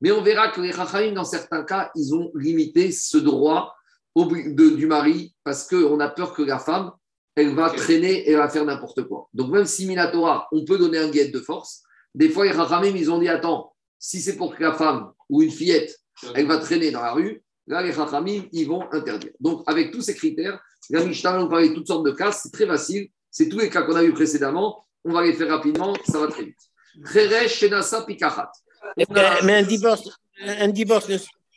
Mais on verra que les Rachaim, dans certains cas, ils ont limité ce droit du mari parce qu'on a peur que la femme, elle va traîner et elle va faire n'importe quoi. Donc, même si Minatora, on peut donner un guet de force, des fois, les Rachamim, ils ont dit attends, si c'est pour que la femme ou une fillette, elle va traîner dans la rue, là, les Rachamim, ils vont interdire. Donc, avec tous ces critères, la Mishnah nous parler de toutes sortes de cas, c'est très facile, c'est tous les cas qu'on a vus précédemment, on va les faire rapidement, ça va très vite. Pikachat. Mais, mais un divorce, un divorce,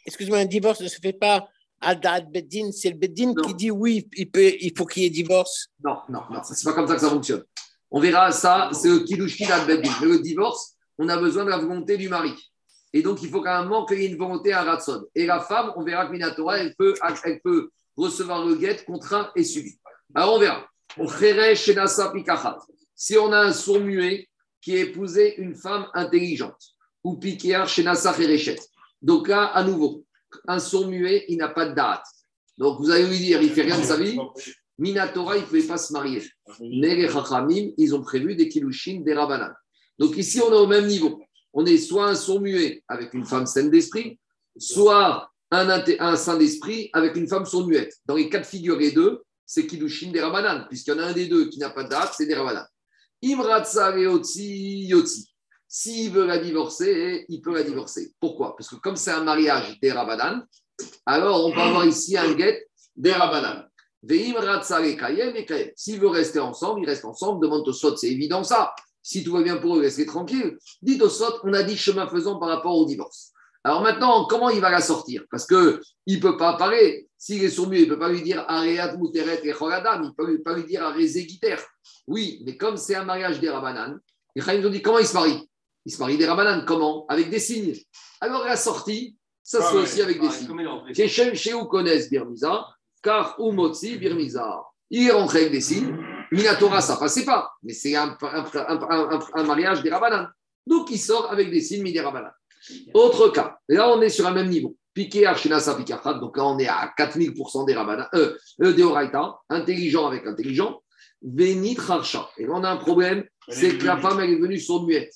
excuse-moi, un divorce ne se fait pas Beddin, c'est le Beddin Non. qui dit oui, il, peut, il faut qu'il y ait divorce. Non, non, non, c'est pas comme ça que ça fonctionne. On verra ça, c'est le Kidushin al-Beddin. Mais le divorce, on a besoin de la volonté du mari. Et donc, il faut qu'à un moment qu'il y ait une volonté à Ratson. Et la femme, on verra que Minatora, elle peut, elle peut recevoir le guet contraint et subi. Alors, on verra. Si on a un sourd muet qui a épousé une femme intelligente, ou Pikéar chez Kherechet. Donc là, à nouveau, un sourd muet, il n'a pas de date. Donc, vous allez lui dire, il fait rien de sa vie. Minatora, il ne pouvait pas se marier. Mais ils ont prévu des Kilushin, des Rabbanan. Donc ici, on est au même niveau. On est soit un sourd muet avec une femme saine d'esprit, soit un, saint d'esprit avec une femme sourde muette. Dans les cas de figure les deux, c'est Kilushin des Rabbanan, puisqu'il y en a un des deux qui n'a pas de date, c'est des Rabbanan. Imratsa Yotzi. S'il veut la divorcer, il peut la divorcer. Pourquoi? Parce que comme c'est un mariage des Rabbanan, alors on peut avoir ici un guet des kayem. S'il veut rester ensemble, il reste ensemble. Demande au sot, c'est évident ça. Si tout va bien pour eux, restez tranquille. Dites au sot, on a dit chemin faisant par rapport au divorce. Alors maintenant, comment il va la sortir? Parce que il peut pas parler. S'il est sourd il ne peut pas lui dire Areat Muteret et Choradam. Il ne peut pas lui dire Arezé Giter. Oui, mais comme c'est un mariage des Rabanan, Chaim ont dit comment il se marie? Il se marie des Rabanan. Comment? Avec des signes. Alors la sortie, ça se Ah fait ouais. aussi avec des signes. Comme il est en prison. Chez Shem, chez où connaissent Birmiza, car Umotzi Birmiza. Il est rentré avec des signes. Minatora, ça passait pas, mais c'est un, mariage des Rabanan. Donc il sort avec des signes, mais des Rabanan. Autre cas, là on est sur un même niveau. Piqué Archinasa Pikachat, donc là on est à 4000% des Rabanan, euh, euh, des Oraita, intelligent avec intelligent. Venit Rarsha. Et là on a un problème, c'est que la femme elle est venue sourde muette.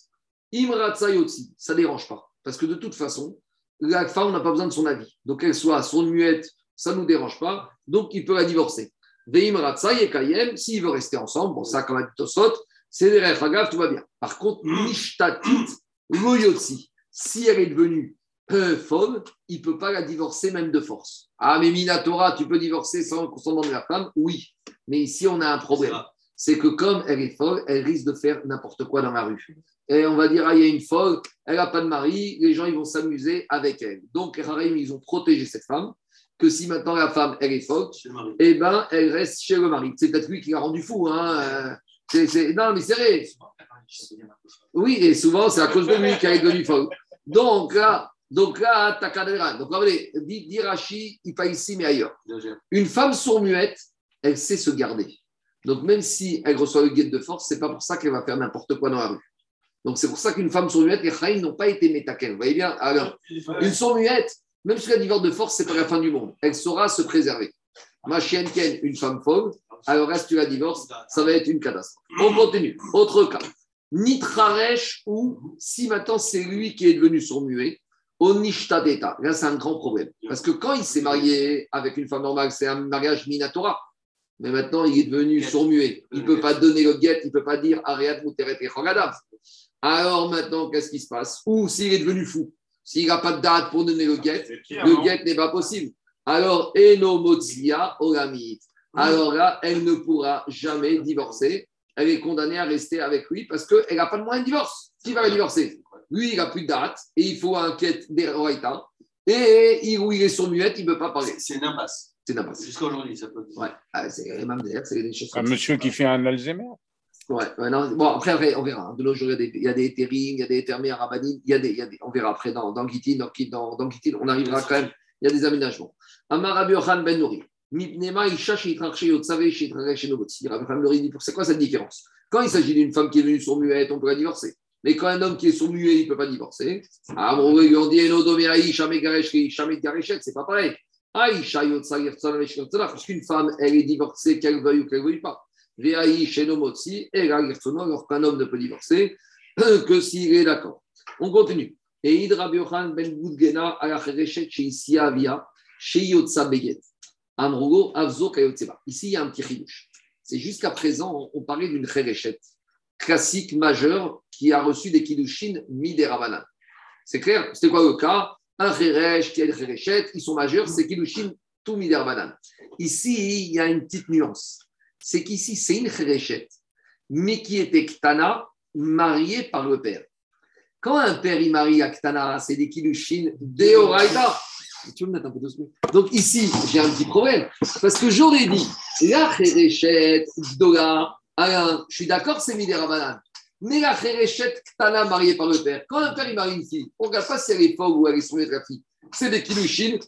Imratsa Yotzi, ça ne dérange pas. Parce que de toute façon, la femme n'a pas besoin de son avis. Donc qu'elle soit sourde muette, ça ne nous dérange pas. Donc il peut la divorcer. Veim Ratsa Yekayem, s'il veut rester ensemble, bon, ça, comme a dit Tosot, c'est des Rechagav, tout va bien. Par contre, Nishtatit Loyotzi, si elle est devenue euh, folle, il ne peut pas la divorcer même de force. Ah, mais Minatora, tu peux divorcer sans consentement de la femme? Oui. Mais ici, on a un problème. C'est que comme elle est folle, elle risque de faire n'importe quoi dans la rue. Et on va dire, ah, il y a une folle, elle n'a pas de mari, les gens ils vont s'amuser avec elle. Donc, ils ont protégé cette femme, que si maintenant la femme, elle est folle, eh ben, elle reste chez le mari. C'est peut-être lui qui l'a rendu fou. Hein. Non, mais c'est vrai. Oui, et souvent, c'est à cause de lui qu'elle est devenue folle. Donc là, donc là, dire, Donc, regardez, dit, Rachi, il pas ici, mais ailleurs. Une femme sourd-muette, elle sait se garder. Donc, même si elle reçoit le guide de force, c'est pas pour ça qu'elle va faire n'importe quoi dans la rue. Donc, c'est pour ça qu'une femme sourd-muette, les Chaïm n'ont pas été métaken. Vous voyez bien Alors, une sourd-muette, même si elle divorce de force, c'est pas la fin du monde. Elle saura se préserver. Ma chienne Ken, une femme folle, alors reste tu la divorces, ça va être une catastrophe. On continue. Autre cas. Nitraresh ou si maintenant c'est lui qui est devenu sourd-muet, Onishta d'État. Là, c'est un grand problème. Parce que quand il s'est marié avec une femme normale, c'est un mariage minatora. Mais maintenant, il est devenu sourd-muet. Il ne peut pas donner le guet, il ne peut pas dire Ariad Muteret et Chogadam. Alors maintenant, qu'est-ce qui se passe? Ou s'il est devenu fou, s'il n'a pas de date pour donner le guet, le guet n'est pas possible. Alors, Enomotsia Olamit. Alors là, elle ne pourra jamais divorcer. Elle est condamnée à rester avec lui parce qu'elle n'a pas de moyen de divorce. Qui va la divorcer lui, il n'a plus de date et il faut un quête d'Eraïta. Et où il est sur muette, il ne peut pas parler. C'est une impasse. C'est n'importe Jusqu'à aujourd'hui, ça peut. Ouais, Ah, c'est même d'ailleurs, c'est des choses Un comme ça. monsieur qui fait un Alzheimer. Ouais, ouais, non, bon, après, après, on verra. De nos jours, il y a des, il y a des éthérines, il y a des éthermés rabanines, il y a des, il y a des, on verra après dans, dans Gittin, dans, dans, dans on arrivera quand même, il y a des aménagements. Amar Rabbi Yochanan ben Nouri, Mipnema Isha Sheitrach Yotsavé Sheitrach Shenobotsi. Rabbi Yochanan ben Nouri dit, c'est quoi cette différence? Quand il s'agit d'une femme qui est venue sur muette, on peut la divorcer. Mais quand un homme qui est sur muet, il ne peut pas divorcer. Ah, bon, on dit, Enodome Aïcha Megaresh, Aïcha Megareshet, c'est pas pareil. Parce qu'une femme, elle est divorcée, qu'elle veuille ou qu'elle ne veuille pas. Alors qu'un homme ne peut divorcer *clears throat* que s'il est d'accord. On continue. Et Biochan ben Boudgena à la Chereshet chez Isia chez Beget. Amrugo Avzo Kayotseba. Ici, il y a un petit chidouche. C'est jusqu'à présent, on parlait d'une Chereshet classique majeure qui a reçu des Kiddushin Miderabanan. C'est clair C'était quoi le cas? Un Cheresh qui a des Chereshet, ils sont majeurs, c'est Kiddushin tout Miderabanan. Ici, il y a une petite nuance. C'est qu'ici, c'est une Chereshet, mais qui était Ktana, mariée par le père. Quand un père il marie à Ktana, c'est des Kiddushin Deoraita. Tu veux me mettre un peu son Donc ici, j'ai un petit problème. Parce que j'aurais dit, la Chereshet Gdola, Alain, je suis d'accord, c'est Miderabanan. Mais la Chereshet Ktana mariée par le père, quand un père il marie une fille, on ne regarde pas si elle est folle ou elle est soumise la fille. C'est des Kiddushin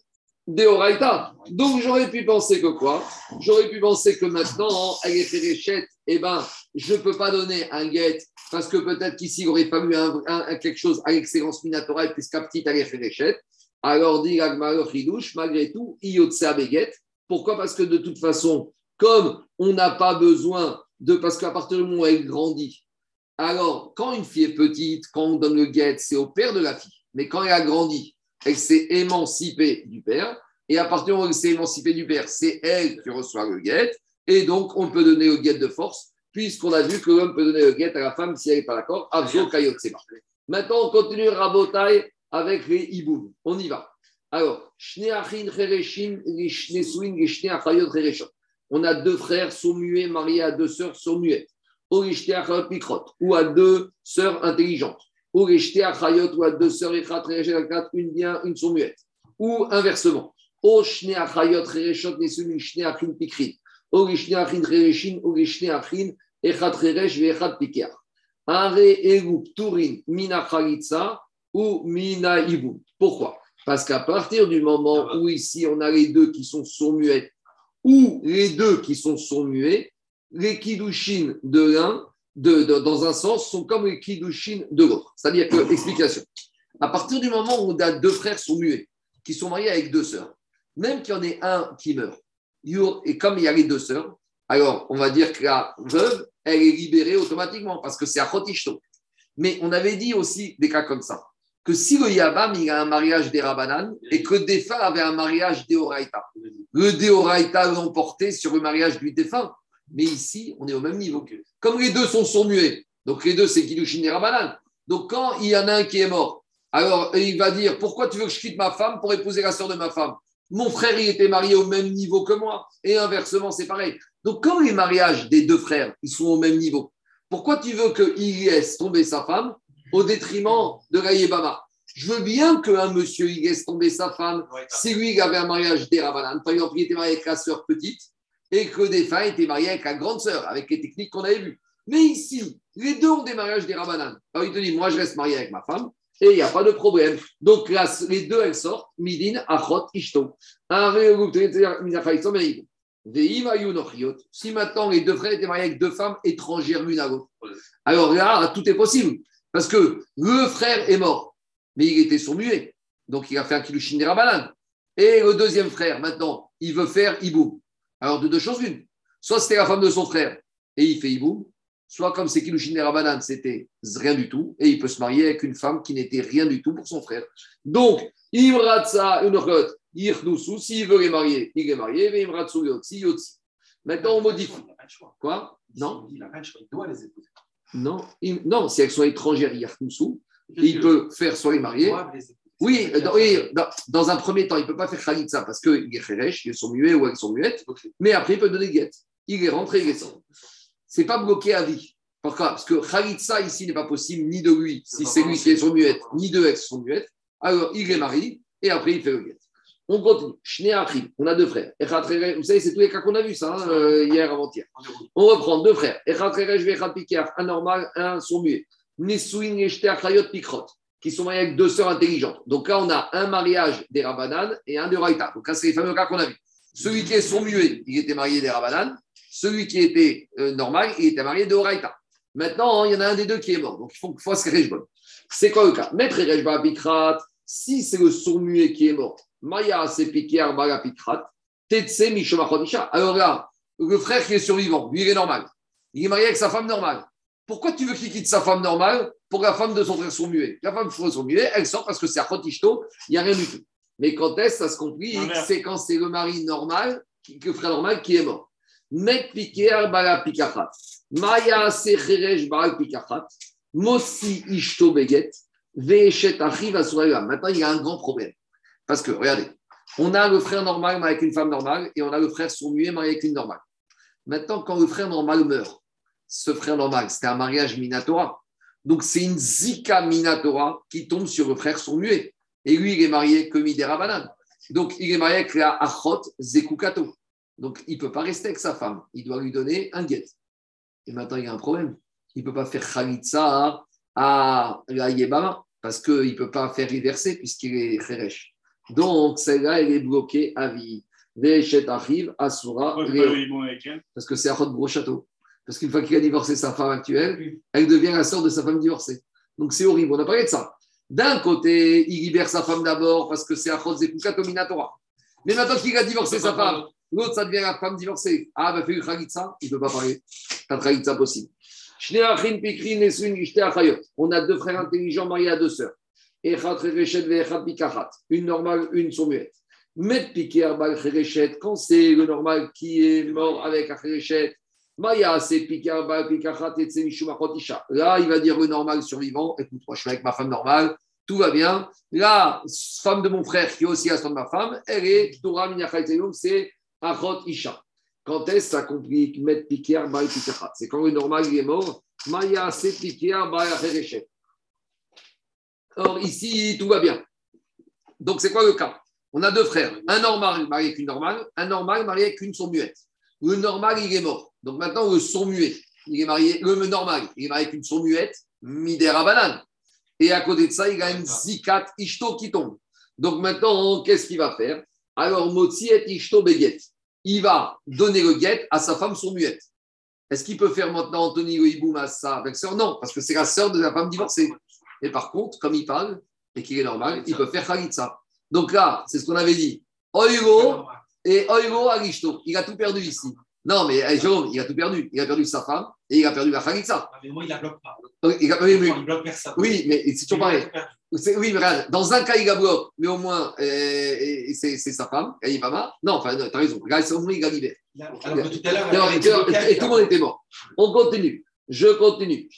Deoraita. Donc j'aurais pu penser que quoi? J'aurais pu penser que maintenant, elle est eh ben, je ne peux pas donner un guet parce que peut-être qu'ici, il aurait fallu un, un- un- quelque chose à l'excellence minatorale puisqu'à petite, elle est. Alors, dit Agmar Chidouche, malgré tout, Iyotsa Beget. Pourquoi? Parce que de toute façon, comme on n'a pas besoin de. Parce qu'à partir du moment où elle grandit, alors quand une fille est petite, quand on donne le guet, c'est au père de la fille. Mais quand elle a grandi, elle s'est émancipée du père. Et à partir du moment où elle s'est émancipée du père, c'est elle qui reçoit le guet. Et donc, on peut donner le guet de force, puisqu'on a vu que l'homme peut donner le guet à la femme si elle n'est pas d'accord. Maintenant, on continue Rabotai avec les hiboum. On y va. Alors. On a deux frères, sont muets, mariés à deux sœurs, sont muettes. Ou à deux sœurs intelligentes. Ou ou à deux sœurs une bien, une. Ou inversement. Ou. Pourquoi? Parce qu'à partir du moment où ici on a les deux qui sont sourds-muettes ou les deux qui sont sourds-muets, les Kiddushin de l'un, de, dans un sens, sont comme les Kiddushin de l'autre. C'est-à-dire que, explication, à partir du moment où deux frères sourds-muets qui sont mariés avec deux sœurs, même qu'il y en ait un qui meurt, et comme il y a les deux sœurs, alors on va dire que la veuve, elle est libérée automatiquement parce que c'est à Chotishto. Mais on avait dit aussi des cas comme ça que si le Yabam il a un mariage des Rabanan et que le défunt avait un mariage des Oraïta, le Deoraïta l'emportait sur le mariage du défunt. Mais ici, on est au même niveau. Comme les deux sont sourds-muets, donc les deux, c'est Kiddushin et Rabanan. Donc quand il y en a un qui est mort, alors il va dire Pourquoi tu veux que je quitte ma femme pour épouser la sœur de ma femme? Mon frère, il était marié au même niveau que moi. Et inversement, c'est pareil. Donc quand les mariages des deux frères, ils sont au même niveau, pourquoi tu veux qu'il laisse tomber sa femme au détriment de la Yébama Je veux bien qu'un monsieur il laisse tomber sa femme si lui il avait un mariage des Rabanan. Par exemple, il était marié avec la sœur petite et que des femmes étaient mariés avec la grande sœur, avec les techniques qu'on avait vues. Mais ici, les deux ont des mariages des Rabanan. Alors il te dit, moi je reste marié avec ma femme et il n'y a pas de problème. Donc là, les deux, elles sortent, Midin, Achot, Ishto. Si maintenant les deux frères étaient mariés avec deux femmes étrangères l'une à l'autre, alors là, tout est possible. Parce que le frère est mort, mais il était sourd-muet. Donc il a fait un kilushin des Rabanan. Et le deuxième frère, maintenant, il veut faire Iboum. Alors de deux choses l'une. Soit c'était la femme de son frère et il fait Iboum, soit comme c'est kilushin Rabanan, c'était rien du tout, et il peut se marier avec une femme qui n'était rien du tout pour son frère. Donc, Imratsa, une rote, Irnoussou, s'il veut les marier, il est marié, mais Imratsu, Yotsi, Yotsi. Maintenant, on modifie. Il n'a pas le choix. Quoi? Non Il n'a pas le choix. Il doit les épouser. Non, il- non, si elles sont étrangères, Yarnoussou, il peut faire soit les marier. Oui, euh, dans, oui, dans, dans un premier temps, il ne peut pas faire Khalitsa parce qu'il est Kheresh, ils sont muets ou elles sont muettes, mais après, il peut donner guette. Il est rentré, il est sorti. Ce n'est pas bloqué à vie. Pourquoi? Parce que Khalitsa ici n'est pas possible ni de lui, si c'est lui qui est son muette, ni de elle qui sont muettes. Alors il est marié et après il fait le guet. On continue. On a deux frères. Vous savez, c'est tous les cas qu'on a vus, ça, hein, euh, hier, avant-hier. On reprend deux frères. Pikar, un normal, un sourd muet. Nesuin, Yeshter, Achayot, Pikrot, qui sont mariés avec deux sœurs intelligentes. Donc là, on a un mariage des Rabanan et un de Raïta. Donc là, c'est les fameux cas qu'on a vus. Celui qui est sourd muet, il était marié des Rabanan. Celui qui était euh, normal, il était marié de Raïta. Maintenant, il y en a un des deux qui est mort. Donc il faut qu'il fasse Rejbon. C'est quoi le cas? Maître Rejba Pikrat, si c'est le sourd muet qui est mort, Maya c'est piqué Arbala Pikrat, Tetse Mishomachodisha. Alors là, le frère qui est survivant, lui, il est normal. Il est marié avec sa femme normale. Pourquoi tu veux qu'il quitte sa femme normale? Pour la femme de son frère sourd muet La femme de son frère sourd muet, elle sort parce que c'est à Khotishto, il n'y a rien du tout. Mais quand est-ce ça se L'inverse. C'est quand c'est le mari normal, le frère normal qui est mort? Met piqué Arbala Pikachat. Maya Baal Pikachat. Mossi Ishto Beget. Maintenant, il y a un grand problème. Parce que, regardez, on a le frère normal avec une femme normale et on a le frère sourd-muet marié avec une normale. Maintenant, quand le frère normal meurt, ce frère normal, c'était un mariage minatora. Donc, c'est une zika minatora qui tombe sur le frère sourd-muet. Et lui, il est marié Midera Banane. Donc, il est marié avec la Achot Zekukato. Donc, il ne peut pas rester avec sa femme. Il doit lui donner un guet. Et maintenant, il y a un problème. Il ne peut pas faire Khalitsa à la Yebama parce qu'il ne peut pas faire reverser puisqu'il est Kheresh. Donc, celle-là, elle est bloquée à vie. Veshet arrive, Asura, Parce que c'est Achot Gros Château. Parce qu'une fois qu'il a divorcé sa femme actuelle, elle devient la sœur de sa femme divorcée. Donc c'est horrible. On a parlé de ça. D'un côté, il libère sa femme d'abord parce que c'est Achot Zekukato Minatora. Mais maintenant qu'il a divorcé sa femme, l'autre, ça devient la femme divorcée. Ah, bah, fais une Khalitsa, il ne peut pas parler. De Khalitsa possible. On a deux frères intelligents mariés à deux sœurs. Une normale, une. Met Arbal Chereshet. Quand c'est le normal qui est mort avec un Là, il va dire le normal survivant. Écoute, moi, je suis avec ma femme normale. Tout va bien. La femme de mon frère, qui est aussi la femme de ma femme, elle est c'est Achot. Quand est-ce que ça complique Met Arbal Pikachat C'est quand le normal il est mort. Maya, Chereshet. Or, ici, tout va bien. Donc, c'est quoi le cas? On a deux frères. Un normal marié avec une normale, un normal marié avec une sourd-muette. Le normal, il est mort. Donc, maintenant, le sourd-muet, il est marié, le normal, il est marié avec une sourd-muette, Midera Banane. Et à côté de ça, il a une Zikat Ishto qui tombe. Donc, maintenant, qu'est-ce qu'il va faire? Alors, Motsi et Ishto Beget. Il va donner le guet à sa femme sourd-muette. Est-ce qu'il peut faire maintenant Anthony le hiboum à sa belle-sœur? Non, parce que c'est la sœur de la femme divorcée. Et par contre, comme il parle et qu'il est normal, il peut faire Khalitsa. Donc là, c'est ce qu'on avait dit. Oigo et Oigo Arishto. Il a tout perdu ici. Non, mais eh, Jérôme, il a tout perdu. Il a perdu sa femme et il a perdu la Khalitsa. Ah, Mais moi, il la bloque pas. Il a- oui, mais- Il bloque personne. oui, mais c'est toujours pareil. Oui, mais regarde, dans un cas, il la bloque, mais au moins, euh, et- et c'est sa femme, elle est pas mal. Non, enfin, tu as raison. Regarde, c'est au moins, il la libère. Alors que tout à l'heure, et, tout le monde était mort. On continue. Je continue.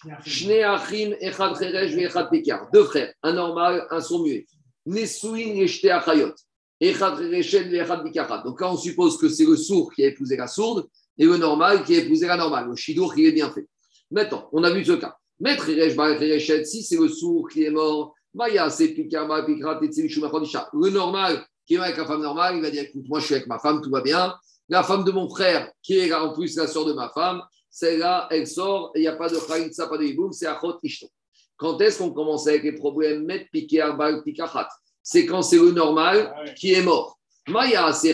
Deux frères, un normal, un sourd muet. Nesuin et Achayot. Donc là, on suppose que c'est le sourd qui a épousé la sourde et le normal qui a épousé la normale. Le shidour qui est bien fait. Maintenant, on a vu ce cas. Maître si c'est le sourd qui est mort. Le normal qui est avec la femme normale, il va dire écoute, moi je suis avec ma femme, tout va bien. La femme de mon frère, qui est en plus la soeur de ma femme, celle-là, elle sort, et il n'y a pas de Khalitsa, pas de Hiboum, c'est Achot Ishto. Quand est-ce qu'on commence avec les problèmes Met Piké Arbal Pikachat C'est quand c'est le normal Ah qui est mort. Maya, c'est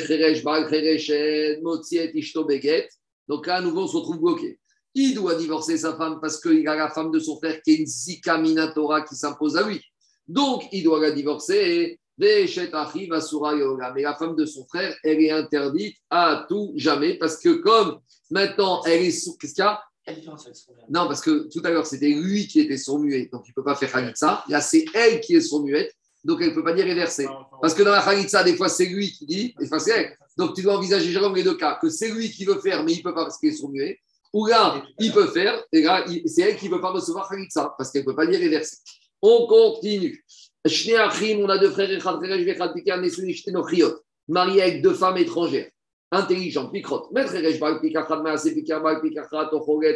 Beget. Donc là, à nouveau, on se retrouve bloqué. Il doit divorcer sa femme parce qu'il a la femme de son frère qui est une Zika Minatora qui s'impose à lui. Donc, il doit la divorcer. Mais la femme de son frère, elle est interdite à tout jamais parce que comme maintenant elle est sous. Qu'est-ce qu'il y a? Non, parce que tout à l'heure, c'était lui qui était son muet, donc il ne peut pas faire Khalitsa. Là, c'est elle qui est son muette, donc elle ne peut pas dire réverser. Parce que dans la Khalitsa, des fois, c'est lui qui dit, et des fois, c'est elle. Donc tu dois envisager, Jérôme, les deux cas, que c'est lui qui veut faire, mais il ne peut pas parce qu'il est son muet. Ou là, il peut faire, et là, c'est elle qui ne veut pas recevoir Khalitsa, parce qu'elle ne peut pas dire réverser. On continue. On a deux frères, mariés avec deux femmes étrangères, intelligentes,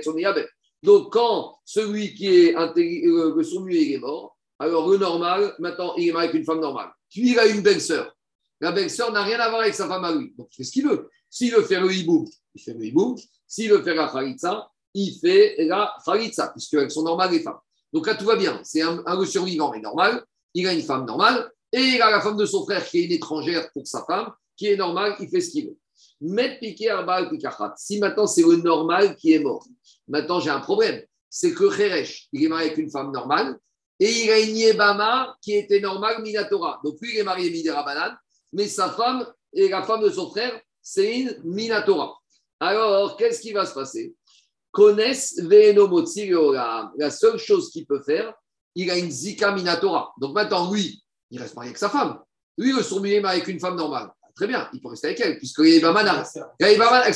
Soniabe. Donc, quand celui qui est intelli- euh, le sourd-muet il est mort, alors le normal, maintenant, il est marié avec une femme normale. Puis il a une belle-sœur. La belle-sœur n'a rien à voir avec sa femme à lui. Donc, il fait ce qu'il veut. S'il veut faire le hiboum, il fait le hiboum. S'il veut faire la khalitsa, il fait la khalitsa, puisqu'elles sont normales les femmes. Donc là, tout va bien. C'est un, un survivant est normal. Il a une femme normale. Et il a la femme de son frère qui est une étrangère pour sa femme, qui est normale, il fait ce qu'il veut. Mettre piqué Arba Pikachat. Si maintenant c'est le normal qui est mort, maintenant j'ai un problème. C'est que Kheresh, il est marié avec une femme normale et il a une Yébama qui était normale, Minatora. Donc lui, il est marié Midera Banane, mais sa femme et la femme de son frère, c'est une Minatora. Alors, qu'est-ce qui va se passer? Connaissent Venomotsi. La seule chose qu'il peut faire, il a une Zika Minatora. Donc maintenant, lui, il reste marié avec sa femme. Lui, le sourd-muet est marié avec une femme normale. Très bien, il peut rester avec elle, puisque les Yébama n'a- les Yébama,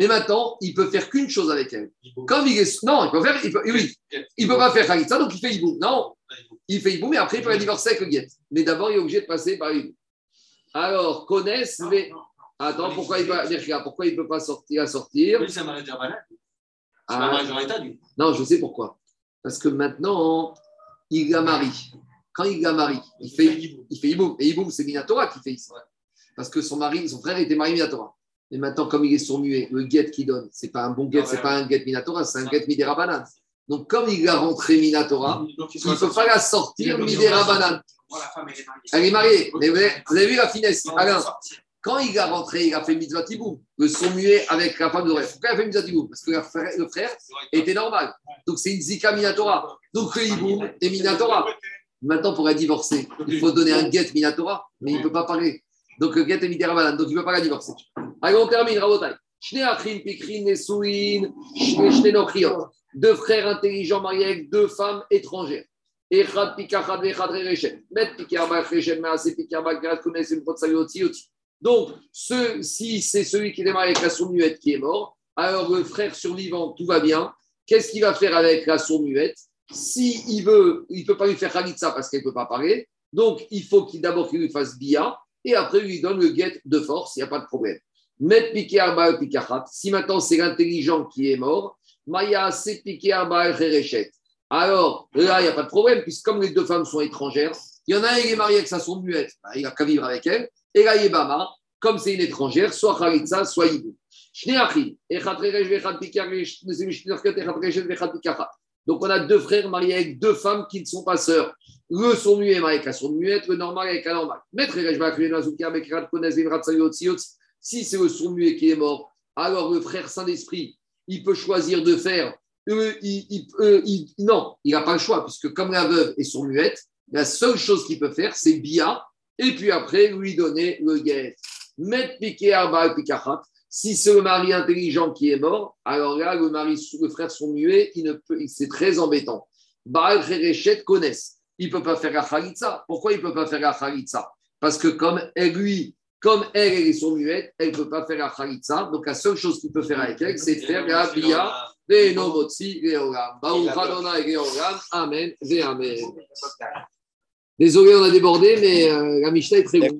Mais maintenant, il peut faire qu'une chose avec elle. Comme il est. Non, il peut faire. il peut- oui, il ne peut pas faire Khalitsa, donc il fait Iboum. Non, il fait Iboum, et après, il peut la divorcer avec le Guet. Mais d'abord, il est obligé de passer par Iboum. Alors, connaissent les. Attends, pourquoi il pourquoi il peut pas sortir à sortir Lui, c'est un mariage de Rabbanan. C'est un mariage en état, lui. Non, je sais pourquoi. Parce que maintenant, il la marie. Quand il la marie, il fait, il fait Iboum. Et Iboum, c'est Minatora qui fait ici. Parce que son mari, son frère était marié Minatora. Mais maintenant, comme il est sourd-muet, le guet qu'il donne, c'est pas un bon guet, c'est pas un guet Minatora, c'est un guet Midera Banane. Donc, comme il a rentré Minatora, il ne peut pas la sortir femme, elle est mariée. Mais vous avez, vu la finesse. Alain, quand il a rentré, il a fait mitzvah tiboum, le sourd-muet avec la femme de rêve. Pourquoi il a fait mitzvah tiboum? Parce que le frère, le frère était normal. Donc, c'est une zika minatora. Donc, le hiboum est minatora. Maintenant, pour la divorcer, il faut donner un get minatora, mais il ne peut pas parler. Midera donc il ne peut pas la divorcer. Allez, on termine, Rabotai. Deux frères intelligents mariés avec deux femmes étrangères. Donc, ce, si c'est celui qui est marié avec la sourd-muette qui est mort, alors le frère survivant, tout va bien. Qu'est-ce qu'il va faire avec la sourd-muette Si il veut, il ne peut pas lui faire Khalitsa parce qu'elle ne peut pas parler. Donc, il faut d'abord qu'il lui fasse Bia et après lui donne le guet de force, il n'y a pas de problème. Met piqué arba pikachat. Si maintenant c'est l'intelligent qui est mort, Maya c'est piqué arba. Alors là, il n'y a pas de problème, puisque comme les deux femmes sont étrangères, il y en a un qui est marié avec sa sourd-muette, bah, il n'a qu'à vivre avec elle. Et la Yébama, comme c'est une étrangère, soit Khalitsa, soit pikachat. Donc on a deux frères mariés avec deux femmes qui ne sont pas sœurs. Le est marié avec la sourd-muette, le normal avec la normale. Maître. Si c'est le sourd-muet qui est mort, alors le frère Saint-Esprit, il peut choisir de faire. euh, il- il- euh, il- non, il n'a pas le choix, puisque comme la veuve est sourd-muette, la seule chose qu'il peut faire, c'est Bia, et puis après lui donner le guet. Mettre piqué arba pikachat. Si c'est le mari intelligent qui est mort, alors là, le mari, le frère sourd-muet, il ne peut, c'est très embêtant. Baal Khereshet connaissent. Il ne peut pas faire la khalitsa. Pourquoi il ne peut pas faire la khalitsa Parce que comme elle, lui, comme elle, elle est sourd-muette, elle ne peut pas faire la khalitsa. Donc la seule chose qu'il peut faire avec elle, c'est de faire la bia, les nomotsi, les olam. Baruch Adonai, les olam. Amen, amen. Désolé, on a débordé, mais euh, la Mishnah est très longue.